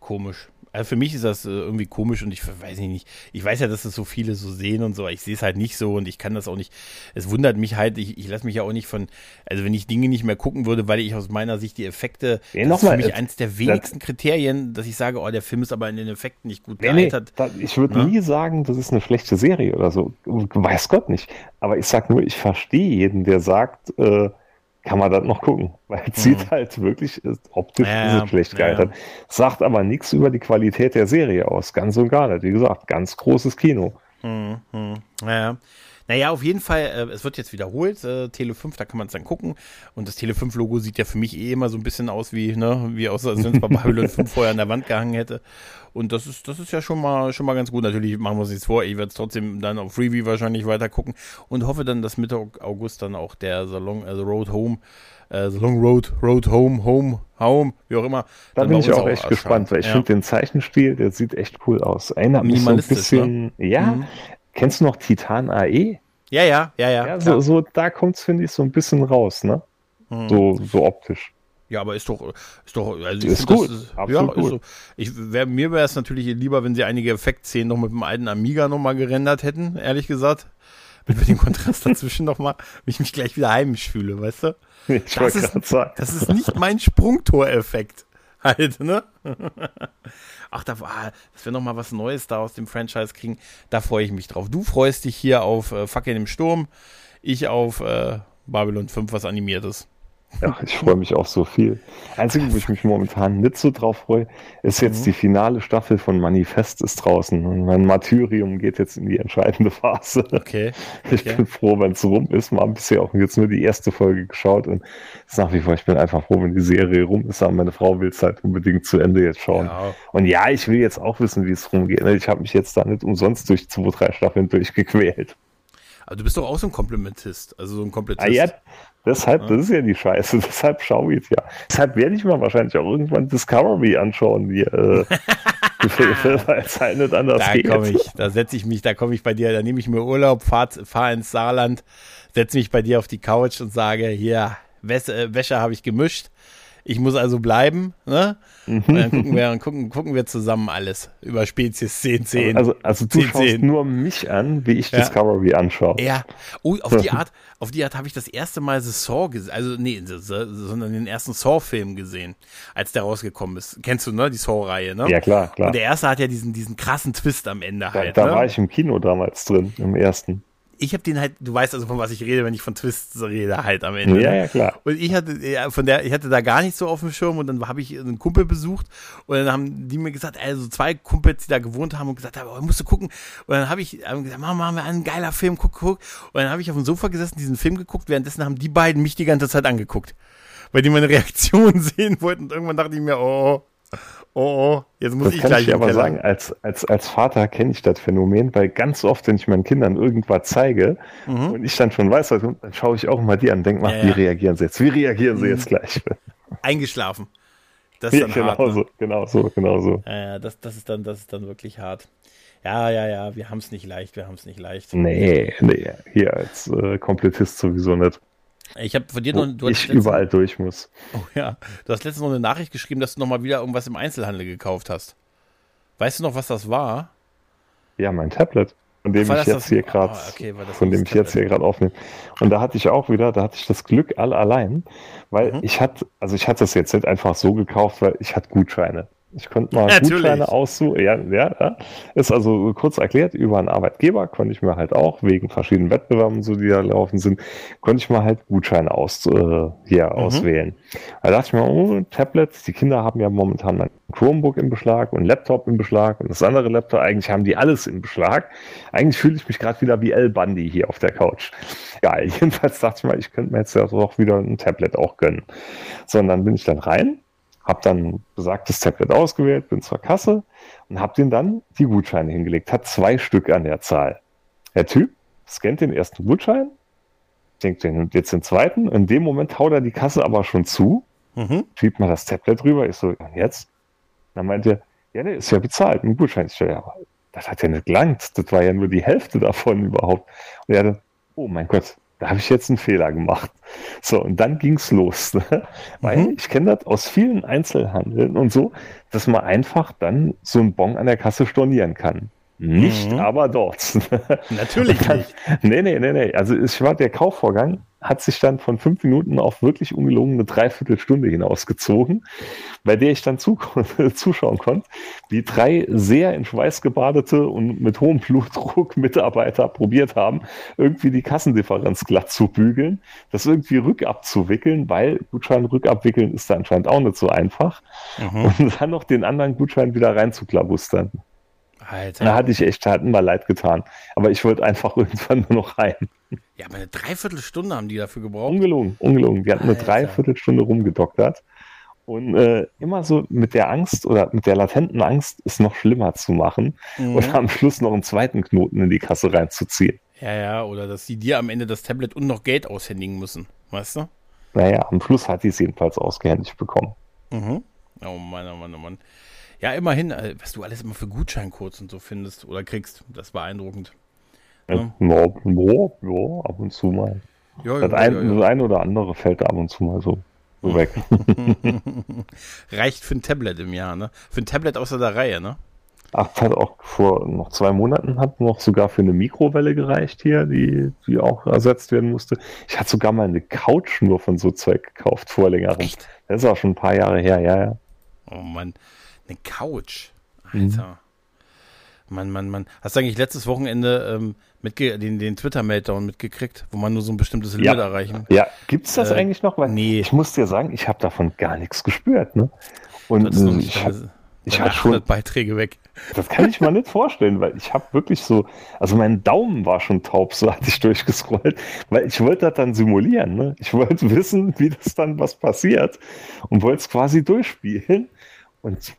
komisch. Also für mich ist das äh, irgendwie komisch und ich weiß nicht, ich weiß ja, dass es so viele so sehen und so, ich sehe es halt nicht so und ich kann das auch nicht, es wundert mich halt, ich, ich lasse mich ja auch nicht von, also wenn ich Dinge nicht mehr gucken würde, weil ich aus meiner Sicht die Effekte, nee, das ist für mich eines der wenigsten das, Kriterien, dass ich sage, oh, der Film ist aber in den Effekten nicht gut nee, gealtert. Nee, ich würde ja? Ne? nie sagen, das ist eine schlechte Serie oder so, weiß Gott nicht, aber ich sag nur, ich verstehe jeden, der sagt, äh, kann man das noch gucken, (laughs) weil es mhm. sieht halt wirklich optisch ja, schlecht gealtert. Ja. Sagt aber nichts über die Qualität der Serie aus, ganz und gar nicht. Wie gesagt, ganz großes Kino. Mhm. Ja. Naja, auf jeden Fall, äh, es wird jetzt wiederholt, äh, Tele 5, da kann man es dann gucken. Und das Tele 5 Logo sieht ja für mich eh immer so ein bisschen aus wie, ne, wie aus, als wenn es bei (laughs) Babylon 5 vorher an der Wand gehangen hätte. Und das ist, das ist ja schon mal, schon mal ganz gut. Natürlich machen wir es jetzt vor. Ich werde es trotzdem dann auf Freeview wahrscheinlich weiter gucken und hoffe dann, dass Mitte August dann auch der Salon, also Road Home, äh, Salon Road, Road Home, Home, Home, wie auch immer. Da bin ich auch echt gespannt, weil ich ja. finde den Zeichenstil, der sieht echt cool aus. Erinnert mich so ein bisschen, ne? ja, mhm. Kennst du noch Titan AE? Ja, ja, ja, ja. ja so, so, da kommt es, finde ich, so ein bisschen raus, ne? Mhm. So, so optisch. Ja, aber ist doch, ist doch, also ist gut. Ist, ja, gut. So. Ich, wär, mir wäre es natürlich lieber, wenn sie einige Effektszenen noch mit dem alten Amiga nochmal gerendert hätten, ehrlich gesagt. Mit dem Kontrast (laughs) dazwischen nochmal, wenn ich mich gleich wieder heimisch fühle, weißt du? Ich das, ist, sagen. das ist nicht mein Sprungtoreffekt. (laughs) Halt, ne? (laughs) Ach, da war, dass wir nochmal was Neues da aus dem Franchise kriegen, da freue ich mich drauf. Du freust dich hier auf äh, Fackeln im Sturm, ich auf äh, Babylon 5, was animiertes. Ja, ich freue mich auch so viel. Einzige, wo ich mich momentan nicht so drauf freue, ist jetzt mhm. die finale Staffel von Manifest ist draußen. Und mein Martyrium geht jetzt in die entscheidende Phase. Okay. Ich bin froh, wenn es rum ist. Wir haben bisher auch jetzt nur die erste Folge geschaut und ist nach wie vor, ich bin einfach froh, wenn die Serie rum ist. Aber meine Frau will es halt unbedingt zu Ende jetzt schauen. Ja. Und ja, ich will jetzt auch wissen, wie es rumgeht. Ich habe mich jetzt da nicht umsonst durch zwei, drei Staffeln durchgequält. Aber du bist doch auch so ein Komplementist, also so ein Komplettist. Ah, ja, deshalb, das ist ja die Scheiße, (laughs) deshalb schaue ich es ja. Deshalb werde ich mir wahrscheinlich auch irgendwann Discovery anschauen, wie äh, (laughs) (laughs) weil es halt nicht anders da geht. Komm ich, da setze ich mich, da komme ich bei dir, da nehme ich mir Urlaub, fahre fahr ins Saarland, setze mich bei dir auf die Couch und sage, hier, Wäsche, Wäsche habe ich gemischt, ich muss also bleiben, ne? Mhm. Und dann gucken wir, gucken, gucken wir zusammen alles über Spezies 1010. Also, also du 10, schaust 10. nur mich an, wie ich ja. Discovery anschaue. Ja. Oh, auf die (laughs) Art, auf die Art habe ich das erste Mal The Saw gesehen, also nee, sondern den ersten Saw-Film gesehen, als der rausgekommen ist. Kennst du, ne? Die Saw-Reihe, ne? Ja, klar, klar. Und der erste hat ja diesen, diesen krassen Twist am Ende da, halt. Da ne? war ich im Kino damals drin, im ersten ich habe den halt, du weißt also, von was ich rede, wenn ich von Twists rede, halt am Ende. Ja, ja, klar. Und ich hatte, ja, von der, ich hatte da gar nicht so auf dem Schirm und dann habe ich einen Kumpel besucht und dann haben die mir gesagt, also zwei Kumpels, die da gewohnt haben und gesagt haben, oh, musst du gucken. Und dann habe ich gesagt, machen, machen wir einen geiler Film, guck, guck. Und dann habe ich auf dem Sofa gesessen, diesen Film geguckt, währenddessen haben die beiden mich die ganze Zeit angeguckt. Weil die meine Reaktion (laughs) sehen wollten und irgendwann dachte ich mir, oh, oh, oh, jetzt muss das ich kann gleich. Ich aber sagen, als, als, als Vater kenne ich das Phänomen, weil ganz oft, wenn ich meinen Kindern irgendwas zeige mhm. und ich dann schon weiß, dann schaue ich auch mal die an und denke mal, ja, wie reagieren sie jetzt? Wie reagieren sie mhm. jetzt gleich? (laughs) Eingeschlafen. Das ist dann genau hart. Ne? So, genau so, genau so. Ja, ja, das, das, ist dann, das ist dann wirklich hart. Ja, ja, ja, wir haben es nicht leicht, wir haben es nicht leicht. Nee, nee, hier als äh, Komplettist sowieso nicht. Ich habe von dir noch. Du ich überall durch muss. Oh ja. Du hast letztens noch eine Nachricht geschrieben, dass du noch mal wieder irgendwas im Einzelhandel gekauft hast. Weißt du noch, was das war? Ja, mein Tablet, von dem ich jetzt hier gerade, oh, okay, von dem ich jetzt hier gerade aufnehme. Und da hatte ich auch wieder, da hatte ich das Glück all allein, weil mhm. ich hatte, also ich hatte das jetzt nicht einfach so gekauft, weil ich hatte Gutscheine. Ich konnte mal Natürlich. Gutscheine aussuchen. Ja, ja, ja, ist also kurz erklärt, über einen Arbeitgeber konnte ich mir halt auch, wegen verschiedenen Wettbewerben, so die da laufen sind, konnte ich mal halt Gutscheine aus, äh, hier mhm. auswählen. Da dachte ich mir, oh, Tablets, die Kinder haben ja momentan mein Chromebook im Beschlag und Laptop im Beschlag und das andere Laptop, eigentlich haben die alles im Beschlag. Eigentlich fühle ich mich gerade wieder wie El Bundy hier auf der Couch. Ja, (laughs) jedenfalls dachte ich mal, ich könnte mir jetzt ja doch wieder ein Tablet auch gönnen. So, und dann bin ich dann rein habe dann besagtes Tablet ausgewählt, bin zur Kasse und habe den dann die Gutscheine hingelegt. Hat zwei Stück an der Zahl. Der Typ scannt den ersten Gutschein, denkt, der nimmt jetzt den zweiten. In dem Moment haut er die Kasse aber schon zu, mhm. schiebt mal das Tablet rüber. Ich so, und jetzt? Dann meint er, ja, der ist ja bezahlt, ein Gutschein. Ich so, ja, aber das hat ja nicht gelangt. Das war ja nur die Hälfte davon überhaupt. Und er dann, oh mein Gott, da habe ich jetzt einen Fehler gemacht. So, und dann ging's los. Ne? Weil mhm. ich kenne das aus vielen Einzelhandeln und so, dass man einfach dann so einen Bon an der Kasse stornieren kann. Nicht, mhm. aber dort. Natürlich nicht. Nee, nee, nee, nee. Also ich war der Kaufvorgang hat sich dann von fünf Minuten auf wirklich ungelogen eine Dreiviertelstunde hinausgezogen, bei der ich dann zu, (laughs) zuschauen konnte, wie drei sehr in Schweiß gebadete und mit hohem Blutdruck (laughs) Mitarbeiter probiert haben, irgendwie die Kassendifferenz glatt zu bügeln, das irgendwie rückabzuwickeln, weil Gutschein rückabwickeln ist da anscheinend auch nicht so einfach. Mhm. Und dann noch den anderen Gutschein wieder reinzuklabustern. Alter. Da hatte ich echt, hat mir leid getan. Aber ich wollte einfach (laughs) irgendwann nur noch rein. Ja, aber eine Dreiviertelstunde haben die dafür gebraucht. Ungelogen, ungelogen. Die hatten eine Dreiviertelstunde rumgedoktert. Und äh, immer so mit der Angst oder mit der latenten Angst, es noch schlimmer zu machen mhm. oder am Schluss noch einen zweiten Knoten in die Kasse reinzuziehen. Ja, ja, oder dass sie dir am Ende das Tablet und noch Geld aushändigen müssen, weißt du? Naja, am Schluss hat die es jedenfalls ausgehändigt bekommen. Mhm. Oh Mann, oh Mann, oh Mann. Ja, immerhin, äh, was du alles immer für Gutscheincodes und so findest oder kriegst, das ist beeindruckend. Ja, ja, ja, ja ab und zu mal. Ja, das, ein, ja, das eine oder andere fällt ab und zu mal so, so weg. (laughs) Reicht für ein Tablet im Jahr, ne? Für ein Tablet außer der Reihe, ne? Ach, hat auch vor noch zwei Monaten hat noch sogar für eine Mikrowelle gereicht hier, die, die auch ersetzt werden musste. Ich hatte sogar mal eine Couch nur von so Zeug gekauft vor längerem. Echt? Das ist auch schon ein paar Jahre her, ja, ja. Oh Mann. Eine Couch. Alter. Mhm. Mann, Mann, Mann. Hast du eigentlich letztes Wochenende ähm, mitge den, den Twitter-Meltdown mitgekriegt, wo man nur so ein bestimmtes Limit ja. erreichen Ja, gibt es das äh, eigentlich noch? Weil nee. Ich muss dir sagen, ich habe davon gar nichts gespürt. Ne? Und nicht, ich, hab, ich habe schon Beiträge weg. Das kann ich mir nicht vorstellen, weil ich habe wirklich so, also mein Daumen war schon taub, so hatte ich durchgescrollt, weil ich wollte das dann simulieren. Ne? Ich wollte wissen, wie das dann was passiert und wollte es quasi durchspielen. Und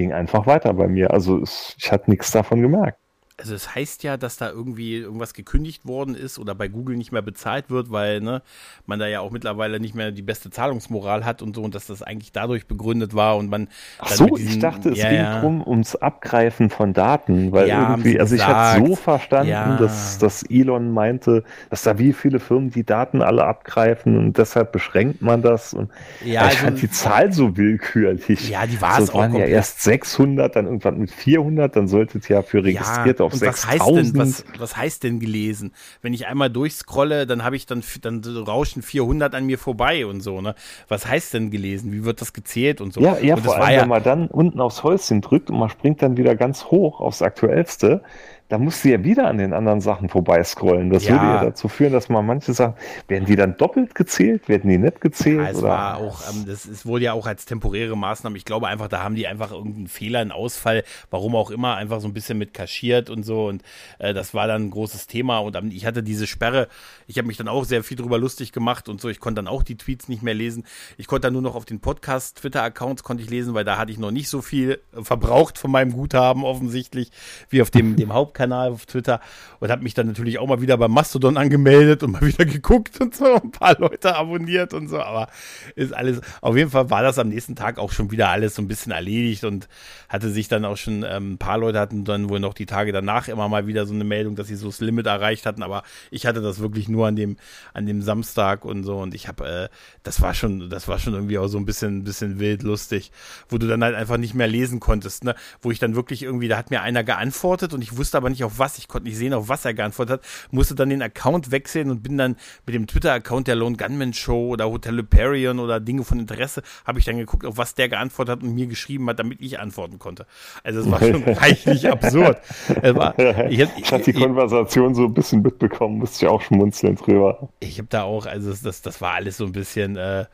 ging einfach weiter bei mir. Also ich hatte nichts davon gemerkt also es heißt ja, dass da irgendwie irgendwas gekündigt worden ist oder bei Google nicht mehr bezahlt wird, weil ne, man da ja auch mittlerweile nicht mehr die beste Zahlungsmoral hat und so und dass das eigentlich dadurch begründet war und man Ach so, diesen, ich dachte, es ja, ging ja. darum ums Abgreifen von Daten, weil ja, irgendwie, also ich hatte so verstanden, dass, dass Elon meinte, dass da wie viele Firmen die Daten alle abgreifen und deshalb beschränkt man das und ja, ich also, fand die Zahl so willkürlich. Ja, die war es so, auch. waren ja erst 600, dann irgendwann mit 400, dann sollte es ja für registrierte auf 6000. Was heißt denn, was, was heißt denn gelesen? Wenn ich einmal durchscrolle, dann habe ich dann, dann rauschen 400 an mir vorbei und so, ne? Was heißt denn gelesen? Wie wird das gezählt und so? Ja, ja, und vor allem, ja, wenn man dann unten aufs Häuschen drückt und man springt dann wieder ganz hoch aufs Aktuellste, da musst du ja wieder an den anderen Sachen vorbeiscrollen. Das ja. würde ja dazu führen, dass man manche Sachen, werden die dann doppelt gezählt, werden die nicht gezählt? Ja, es oder? war auch, ähm, das ist wohl ja auch als temporäre Maßnahme. Ich glaube einfach, da haben die einfach irgendeinen Fehler, einen Ausfall, warum auch immer, einfach so ein bisschen mit kaschiert und so. Und äh, das war dann ein großes Thema. Und ähm, ich hatte diese Sperre, ich habe mich dann auch sehr viel drüber lustig gemacht und so. Ich konnte dann auch die Tweets nicht mehr lesen. Ich konnte dann nur noch auf den Podcast-Twitter-Accounts konnte ich lesen, weil da hatte ich noch nicht so viel verbraucht von meinem Guthaben offensichtlich, wie auf dem, dem (laughs) Hauptkanal. Kanal auf Twitter und habe mich dann natürlich auch mal wieder beim Mastodon angemeldet und mal (laughs) wieder geguckt und so, ein paar Leute abonniert und so, aber ist alles, auf jeden Fall war das am nächsten Tag auch schon wieder alles so ein bisschen erledigt und hatte sich dann auch schon, ähm, ein paar Leute hatten dann wohl noch die Tage danach immer mal wieder so eine Meldung, dass sie so das Limit erreicht hatten, aber ich hatte das wirklich nur an dem, an dem Samstag und so und ich habe, äh, das war schon, das war schon irgendwie auch so ein bisschen, bisschen wild lustig, wo du dann halt einfach nicht mehr lesen konntest, ne, wo ich dann wirklich irgendwie, da hat mir einer geantwortet und ich wusste aber nicht auf was, ich konnte nicht sehen, auf was er geantwortet hat, musste dann den Account wechseln und bin dann mit dem Twitter-Account der Lone Gunman Show oder Hotel Hyperion oder Dinge von Interesse, habe ich dann geguckt, auf was der geantwortet hat und mir geschrieben hat, damit ich antworten konnte. Also es war schon (laughs) reichlich absurd. Es war, ich, hab, ich habe die Konversation so ein bisschen mitbekommen, musste ich auch schmunzeln drüber. Ich habe da auch, also das, das war alles so ein bisschen, äh,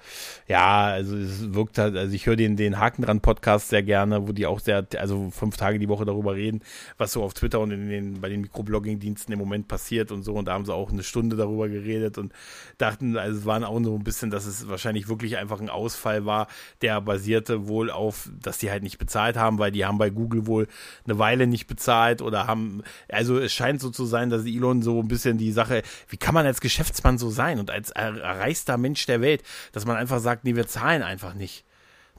ja, also es wirkt halt, also ich höre den, den Haken dran Podcast sehr gerne, wo die auch sehr, also fünf Tage die Woche darüber reden, was so auf Twitter und in den, bei den Mikroblogging-Diensten im Moment passiert und so. Und da haben sie auch eine Stunde darüber geredet und dachten, also es waren auch so ein bisschen, dass es wahrscheinlich wirklich einfach ein Ausfall war, der basierte wohl auf, dass die halt nicht bezahlt haben, weil die haben bei Google wohl eine Weile nicht bezahlt oder haben, also es scheint so zu sein, dass Elon so ein bisschen die Sache, wie kann man als Geschäftsmann so sein und als erreichster Mensch der Welt, dass man einfach sagt, nee, wir zahlen einfach nicht.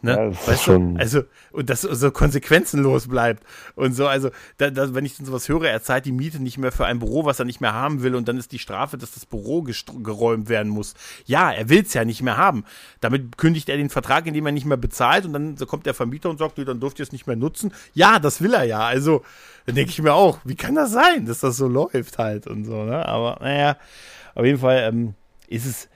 Ne? Ja, weißt du? Also, und das so konsequenzenlos bleibt. Und so, also, da, da, wenn ich sowas höre, er zahlt die Miete nicht mehr für ein Büro, was er nicht mehr haben will, und dann ist die Strafe, dass das Büro geräumt werden muss. Ja, er will es ja nicht mehr haben. Damit kündigt er den Vertrag, indem er nicht mehr bezahlt, und dann so kommt der Vermieter und sagt, nee, dann dürft ihr es nicht mehr nutzen. Ja, das will er ja. Also, dann denke ich mir auch, wie kann das sein, dass das so läuft halt und so, ne? Aber, naja, auf jeden Fall ähm, ist es,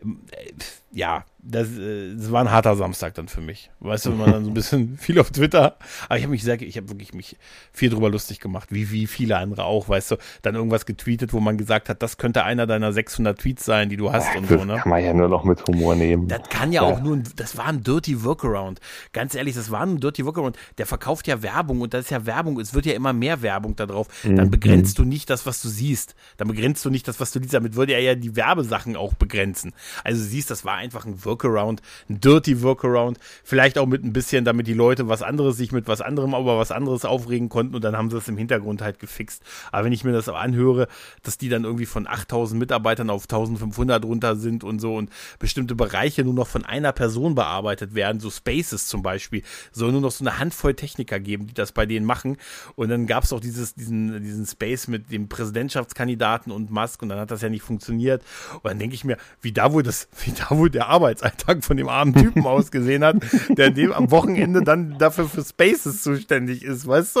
ähm, äh, ja, das, äh, das war ein harter Samstag dann für mich. Weißt du, wenn man dann so ein bisschen (laughs) viel auf Twitter, aber ich habe mich sehr, ich habe wirklich mich viel drüber lustig gemacht, wie, wie viele andere auch, weißt du, dann irgendwas getweetet, wo man gesagt hat, das könnte einer deiner 600 Tweets sein, die du hast ja, und so, ne? Kann man ja nur noch mit Humor nehmen. Das kann ja, ja, auch nur, ein, das war ein dirty Workaround. Ganz ehrlich, das war ein dirty Workaround. Der verkauft ja Werbung und das ist ja Werbung, es wird ja immer mehr Werbung da drauf. Dann mhm. begrenzt du nicht das, was du siehst. Dann begrenzt du nicht das, was du liest. Damit würde er ja die Werbesachen auch begrenzen. Also du siehst, das war einfach ein Workaround, ein Dirty Workaround, vielleicht auch mit ein bisschen, damit die Leute was anderes sich mit was anderem, aber was anderes aufregen konnten und dann haben sie es im Hintergrund halt gefixt. Aber wenn ich mir das anhöre, dass die dann irgendwie von 8000 Mitarbeitern auf 1500 runter sind und so und bestimmte Bereiche nur noch von einer Person bearbeitet werden, so Spaces zum Beispiel, soll nur noch so eine Handvoll Techniker geben, die das bei denen machen. Und dann gab es auch dieses, diesen, diesen Space mit dem Präsidentschaftskandidaten und Musk und dann hat das ja nicht funktioniert. Und dann denke ich mir, wie da wohl das, (laughs) wie da wohl der Arbeitsalltag von dem armen Typen (laughs) ausgesehen hat, der dem am Wochenende dann dafür für Spaces zuständig ist, weißt du?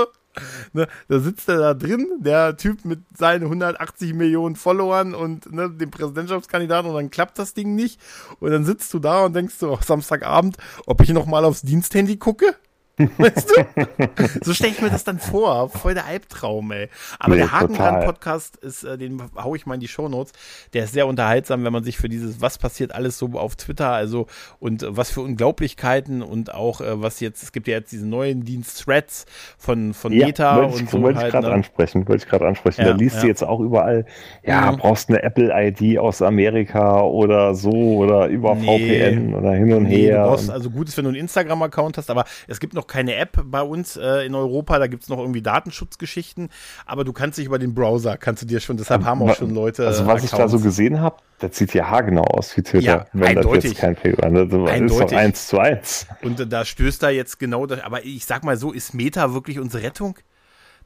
Ne, da sitzt er da drin, der Typ mit seinen 180 Millionen Followern und ne, dem Präsidentschaftskandidaten und dann klappt das Ding nicht. Und dann sitzt du da und denkst so, oh, Samstagabend, ob ich noch mal aufs Diensthandy gucke? Weißt du? So stelle ich mir das dann vor. Voll der Albtraum, ey. Aber nee, der Hakenland-Podcast ist, äh, den hau ich mal in die Shownotes. Der ist sehr unterhaltsam, wenn man sich für dieses, was passiert alles so auf Twitter, also und äh, was für Unglaublichkeiten und auch äh, was jetzt, es gibt ja jetzt diesen neuen Dienst Threads von, von ja, Meta und ich, so. Wollte halt, ich gerade ne? ansprechen, wollte ich gerade ansprechen. Ja, da liest ja. du jetzt auch überall, ja, mhm. brauchst eine Apple-ID aus Amerika oder so oder über nee, VPN oder hin und nee, her. Du brauchst, also gut ist, wenn du einen Instagram-Account hast, aber es gibt noch keine App bei uns äh, in Europa, da gibt es noch irgendwie Datenschutzgeschichten, aber du kannst dich über den Browser, kannst du dir schon, deshalb haben auch schon Leute. Also was Accounts. ich da so gesehen habe, das sieht ja haargenau aus wie Twitter, ja, wenn eindeutig. das jetzt kein Fehler ne? Das eindeutig. ist doch eins zu eins. Und äh, da stößt da jetzt genau das, aber ich sag mal so, ist Meta wirklich unsere Rettung?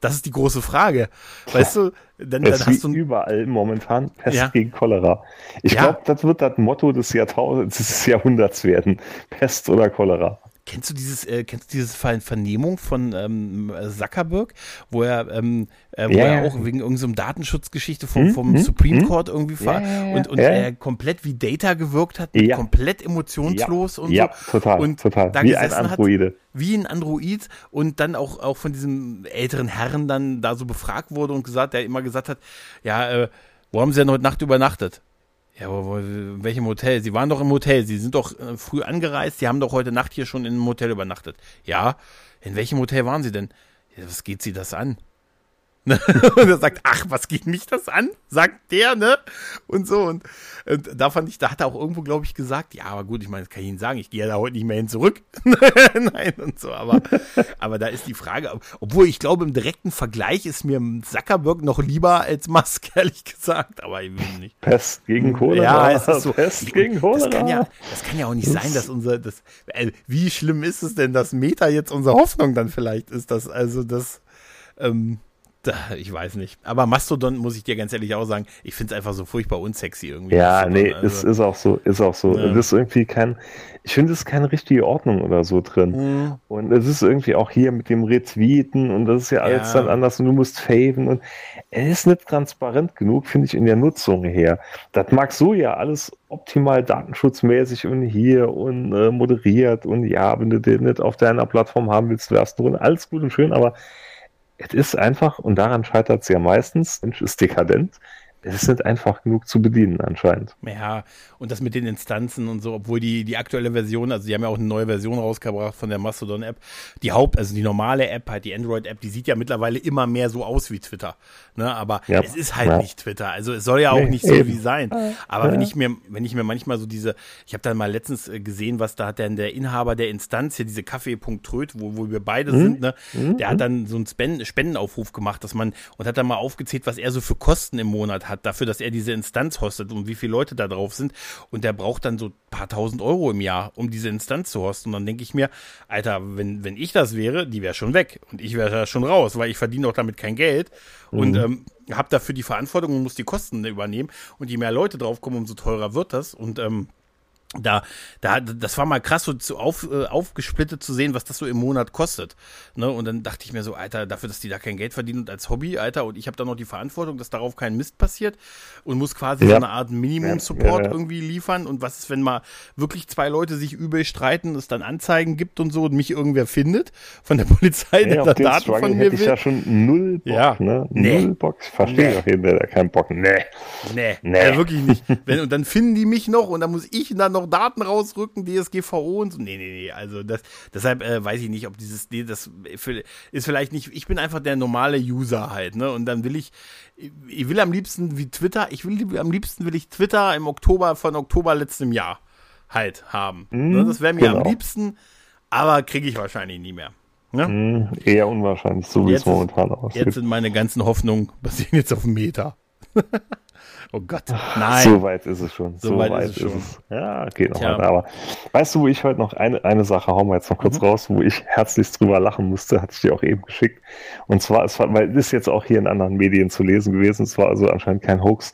Das ist die große Frage. Weißt du, dann, dann hast du überall momentan Pest ja. gegen Cholera. Ich ja. glaube, das wird das Motto des Jahrtausends, des Jahrhunderts werden. Pest oder Cholera. Kennst du dieses, äh, kennst du dieses Fall Vernehmung von ähm, Zuckerberg, wo er, ähm, äh, wo yeah. er auch wegen irgendeiner so Datenschutzgeschichte vom, hm, vom hm, Supreme hm, Court irgendwie war yeah, und, und er komplett wie Data gewirkt hat, ja. komplett emotionslos ja. und ja, so. total, und total. Da wie ein Androide. Hat, wie ein Android und dann auch, auch von diesem älteren Herren dann da so befragt wurde und gesagt, der immer gesagt hat, ja, äh, wo haben Sie denn heute Nacht übernachtet? Ja, aber in welchem Hotel? Sie waren doch im Hotel. Sie sind doch äh, früh angereist. Sie haben doch heute Nacht hier schon in einem Hotel übernachtet. Ja. In welchem Hotel waren Sie denn? Was geht Sie das an? (laughs) und er sagt, ach, was geht mich das an? Sagt der, ne? Und so. Und, und da fand ich, da hat er auch irgendwo, glaube ich, gesagt, ja, aber gut, ich meine, das kann ich Ihnen sagen, ich gehe ja da heute nicht mehr hin zurück. (laughs) Nein, und so. Aber, aber da ist die Frage, obwohl ich glaube, im direkten Vergleich ist mir Zuckerberg noch lieber als Musk, (laughs) ehrlich gesagt. Aber ich will nicht. Pest gegen Cholera. Ja, es ist so. Pest gegen Cholera. Das kann ja, das kann ja auch nicht sein, dass unser, das, äh, wie schlimm ist es denn, dass Meta jetzt unsere Hoffnung dann vielleicht ist, dass, also, das, ähm, (laughs) ich weiß nicht. Aber Mastodon, muss ich dir ganz ehrlich auch sagen, ich finde es einfach so furchtbar unsexy irgendwie. Ja, Mastodon, nee, also. es ist auch so, ist auch so. Ja. Das ist irgendwie kein, ich finde, es ist keine richtige Ordnung oder so drin. Mhm. Und es ist irgendwie auch hier mit dem Retweeten und das ist ja alles ja. dann anders und du musst faven und es ist nicht transparent genug, finde ich, in der Nutzung her. Das mag so ja alles optimal datenschutzmäßig und hier und äh, moderiert und ja, wenn du den nicht auf deiner Plattform haben willst, wärst du alles gut und schön, aber es ist einfach, und daran scheitert es ja meistens, Mensch ist dekadent, es ist nicht einfach genug zu bedienen anscheinend. Ja, und das mit den Instanzen und so, obwohl die, die aktuelle Version, also die haben ja auch eine neue Version rausgebracht von der Mastodon-App. Die Haupt, also die normale App, halt die Android-App, die sieht ja mittlerweile immer mehr so aus wie Twitter. Ne? Aber ja. es ist halt ja. nicht Twitter. Also es soll ja auch nee, nicht so eben. wie sein. Aber ja. wenn ich mir, wenn ich mir manchmal so diese, ich habe dann mal letztens äh, gesehen, was da hat denn der Inhaber der Instanz hier, diese Kaffee.tröd, wo, wo wir beide mhm. sind, ne? Mhm. Der hat dann so einen Spendenaufruf gemacht, dass man, und hat dann mal aufgezählt, was er so für Kosten im Monat hat hat, dafür, dass er diese Instanz hostet und wie viele Leute da drauf sind. Und der braucht dann so ein paar tausend Euro im Jahr, um diese Instanz zu hosten. Und dann denke ich mir, Alter, wenn, wenn ich das wäre, die wäre schon weg. Und ich wäre da schon raus, weil ich verdiene auch damit kein Geld. Mhm. Und ähm, habe dafür die Verantwortung und muss die Kosten übernehmen. Und je mehr Leute draufkommen, umso teurer wird das. Und ähm, da, da, das war mal krass, so zu auf, äh, aufgesplittet zu sehen, was das so im Monat kostet. Ne? Und dann dachte ich mir so, Alter, dafür, dass die da kein Geld verdienen und als Hobby, Alter, und ich habe da noch die Verantwortung, dass darauf kein Mist passiert und muss quasi ja. so eine Art Minimum-Support ja, ja, irgendwie liefern. Und was ist, wenn mal wirklich zwei Leute sich übel streiten, es dann Anzeigen gibt und so und mich irgendwer findet von der (laughs) Polizei, der da Daten Struggle von mir hätte will. ich ja schon null Bock, ja. ne? Nee. Null Bock. Ich verstehe nee. auf jeden Fall keinen Bock. Nee. Nee. nee. Also wirklich nicht. wenn, und dann finden die mich noch und dann muss ich dann noch noch Daten rausrücken, DSGVO und so. Nee, nee, nee. Also das, deshalb äh, weiß ich nicht, ob dieses, nee, das ist vielleicht nicht, ich bin einfach der normale User halt, ne? Und dann will ich, ich will am liebsten wie Twitter, ich will am liebsten will ich Twitter im Oktober von Oktober letztem Jahr halt haben. Mm, das wäre mir genau. am liebsten, aber kriege ich wahrscheinlich nie mehr. Ne? Mm, eher unwahrscheinlich, so wie es momentan aussieht. Jetzt sind meine ganzen Hoffnungen basieren jetzt auf dem Meta. (laughs) Oh Gott, nein. So weit ist es schon. So, so weit, weit, ist es schon. Es. Ja, geht noch Tja. weiter. Aber weißt du, wo ich heute noch eine, eine Sache, hauen wir jetzt noch kurz mhm. raus, wo ich herzlichst drüber lachen musste, hatte ich dir auch eben geschickt. Und zwar, es war, weil es ist jetzt auch hier in anderen Medien zu lesen gewesen, es war also anscheinend kein Hoax.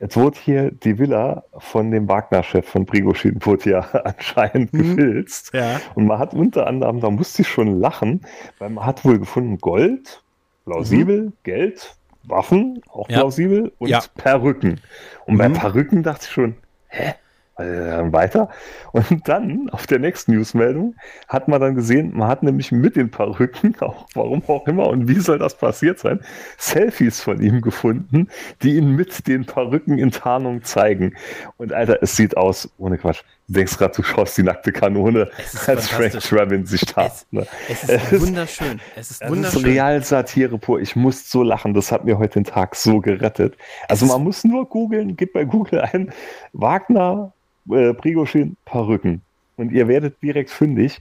Jetzt wurde hier die Villa von dem Wagner-Chef von Prigozhin ja (laughs) anscheinend mhm. gefilzt. Ja. Und man hat unter anderem, da musste ich schon lachen, weil man hat wohl gefunden Gold, plausibel, mhm. Geld, Waffen, auch ja. plausibel, und ja. Perücken. Und mhm. bei Perücken dachte ich schon, hä? weiter. (laughs) Und dann auf der nächsten Newsmeldung hat man dann gesehen, man hat nämlich mit den Perücken, (laughs) auch warum auch immer und wie soll das passiert sein, Selfies von ihm gefunden, die ihn mit den Perücken in Tarnung zeigen. Und Alter, es sieht aus, ohne Quatsch, du denkst gerade, du schaust die nackte Kanone, als Frank Trevin sich tat. Ne? Es, es, ist wunderschön. Es ist wunderschön. Es ist Real-Satire pur. Ich muss so lachen. Das hat mir heute den Tag so gerettet. Also man muss nur googeln, gib bei Google ein, Wagner äh, Prigozhin Perücken. Und ihr werdet direkt fündig.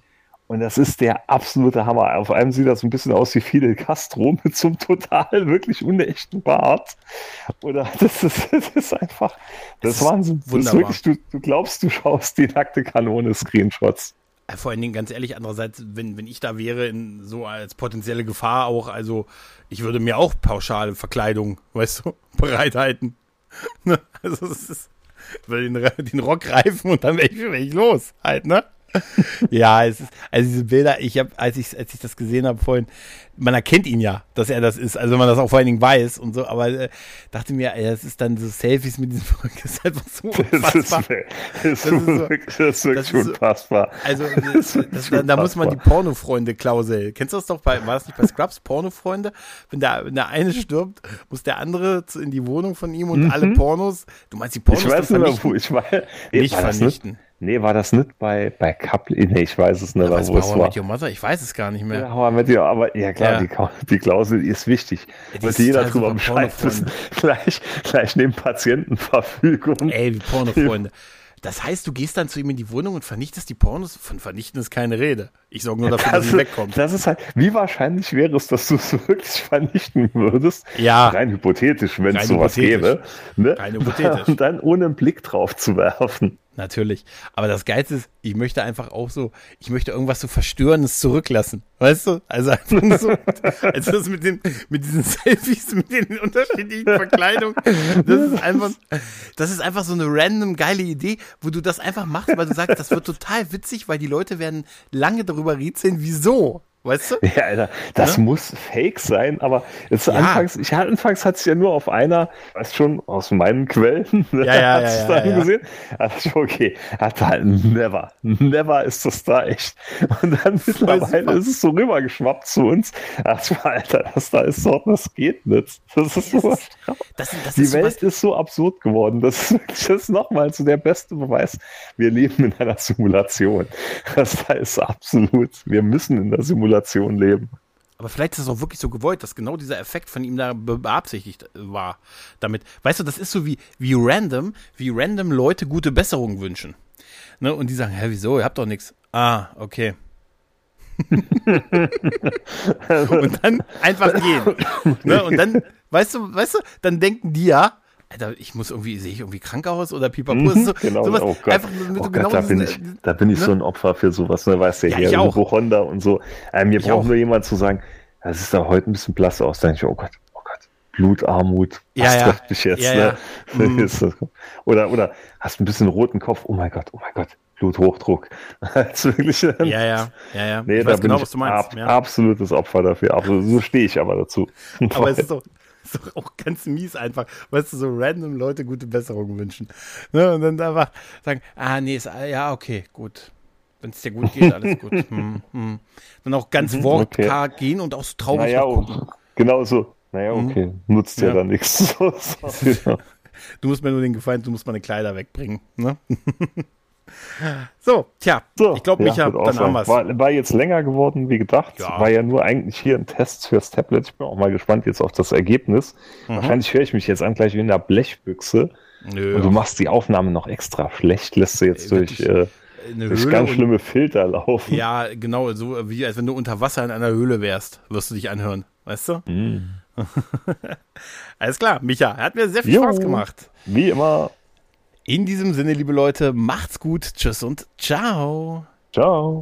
Und das ist der absolute Hammer. Auf einem sieht das ein bisschen aus wie Fidel Castro (laughs) mit so einem total wirklich unechten Bart. Oder (laughs) das ist, das ist einfach, das, das ist Wahnsinn. Das ist wirklich, du, du glaubst, du schaust die nackte Kanone Screenshots. Vor allen Dingen, ganz ehrlich, andererseits, wenn, wenn ich da wäre, in, so als potenzielle Gefahr auch, also ich würde mir auch pauschale Verkleidung, weißt du, (laughs) bereithalten. also es ist, den, den Rock greifen und dann wäre ich, wär ich los, halt, ne? (laughs) ja, es ist, also diese Bilder, ich habe, als ich, als ich das gesehen habe vorhin, man erkennt ihn ja, dass er das ist, also man das auch vor allen Dingen weiß und so, aber äh, dachte mir, ey, das ist dann so Selfies mit diesem (laughs) Rücken, das ist einfach so unfassbar. Das ist, das ist, so, das ist wirklich das ist unfassbar. Also, das, das, da, da muss man die Pornofreunde-Klausel, kennst du das doch bei, war das nicht bei Scrubs, Pornofreunde? Wenn der, wenn der eine stirbt, muss der andere in die Wohnung von ihm und mhm. alle Pornos, du meinst die Pornos ich weiß nicht wo ich war, nicht vernichten. Nee, war das nicht bei, bei Couple? (laughs) Nee, ich weiß es nicht, ja, wo es war. Mit Your Mother? Ich weiß es gar nicht mehr. Ja, How I aber ja klar, ja. Die, die, Klausel ist wichtig. Ja, Wird jeder drüber Bescheid wissen. (laughs) Gleich, gleich neben Patientenverfügung. Ey, wie Pornofreunde. Das heißt, du gehst dann zu ihm in die Wohnung und vernichtest die Pornos? Von vernichten ist keine Rede. Ich sorge nur dafür, das dass sie wegkommt. Das ist halt, wie wahrscheinlich wäre es, dass du es (laughs) wirklich vernichten würdest? Ja. Rein hypothetisch, wenn es sowas gäbe. Ne? Rein hypothetisch. Und dann ohne einen Blick drauf zu werfen. Natürlich. Aber das Geilste ist, ich möchte einfach auch so, ich möchte irgendwas so Verstörendes zurücklassen. Weißt du? Also einfach so, (laughs) also das mit den, mit diesen (laughs) Selfies, mit den unterschiedlichen Verkleidungen. Das ist einfach, das ist einfach so eine random geile Idee, wo du das einfach machst, weil du sagst, das wird total witzig, weil die Leute werden lange darüber rätseln, wieso. Weißt du? Ja, Alter, das ja? muss fake sein, aber jetzt ja. anfangs, ich hatte anfangs hat es ja nur auf einer, weißt schon, aus meinen Quellen, (laughs) ne, ja, ja, ja, dann ja, gesehen. Also okay, hat halt never, never ist das da echt. Und dann mittlerweile ist es so rübergeschwappt zu uns. Ach, Alter, das da ist so, das geht nicht. Das ist so das, das Die ist Welt sowas. ist so absurd geworden. Das ist, das ist nochmal so der beste Beweis. Wir leben in einer Simulation. Das da ist absolut, wir müssen in der Simulation Simulation leben. Aber vielleicht ist es auch wirklich so gewollt, dass genau dieser Effekt von ihm da beabsichtigt war. Damit, weißt du, das ist so wie, wie random, wie random Leute gute Besserung wünschen. Ne? Und die sagen, hä, wieso? Ihr habt doch nichts. Ah, okay. (laughs) und dann einfach gehen. Ne? Und dann, weißt du, weißt du, dann denken die ja, Alter, ich muss irgendwie, sehe ich irgendwie krank aus oder pipapo? Mhm, so, genau, sowas, oh Gott. einfach mit Oh so Gott, genau da bin ich, da bin ich ne? so ein Opfer für sowas, ne? Weißt du, Ja, hier, ich auch. Hypochonder und so. Äh, mir Ich braucht auch. nur jemand zu sagen, das ist da heute ein bisschen blass aus. Da denke ich, oh Gott, oh Gott, Blutarmut, Ja, was ja. trifft mich jetzt? Ja, ne? ja. (laughs) Das- Oder, oder hast ein bisschen roten Kopf, oh mein Gott, oh mein Gott, Bluthochdruck. (laughs) Wirklich, Ja, ja, ja, ja. Nee, ich da bin genau, ich was du meinst. ab, ja. absolutes Opfer dafür. Absolut, so stehe ich aber dazu. Aber es ist doch, ist doch auch ganz mies einfach, weißt du, so random Leute gute Besserung wünschen. Ne? Und dann einfach sagen, ah, nee, ist, ja, okay, gut. Wenn es dir gut geht, alles gut. (laughs) Hm, hm. Dann auch ganz Mhm, wortkarg gehen und auch so traurig naja, gucken. genau so. Naja, Mhm. okay, nutzt ja, Ja. dann nichts. (laughs) So, so, genau. (laughs) Du musst mir nur den Gefallen, du musst meine Kleider wegbringen. Ne? So, tja, So, ich glaube, ja, Micha, dann haben wir's. War, war jetzt länger geworden, wie gedacht. Ja. War ja nur eigentlich hier ein Test fürs Tablet. Ich bin auch mal gespannt jetzt auf das Ergebnis. Mhm. Wahrscheinlich höre ich mich jetzt an gleich wie in der Blechbüchse. Nö, Und du machst die Aufnahme noch extra schlecht, lässt du jetzt durch, äh, eine durch ganz schlimme Filter laufen. Ja, genau, so wie als wenn du unter Wasser in einer Höhle wärst, wirst du dich anhören. Weißt du? Mm. (laughs) Alles klar, Micha, hat mir sehr viel Jo. Spaß gemacht. Wie immer. In diesem Sinne, liebe Leute, macht's gut, tschüss und ciao. Ciao.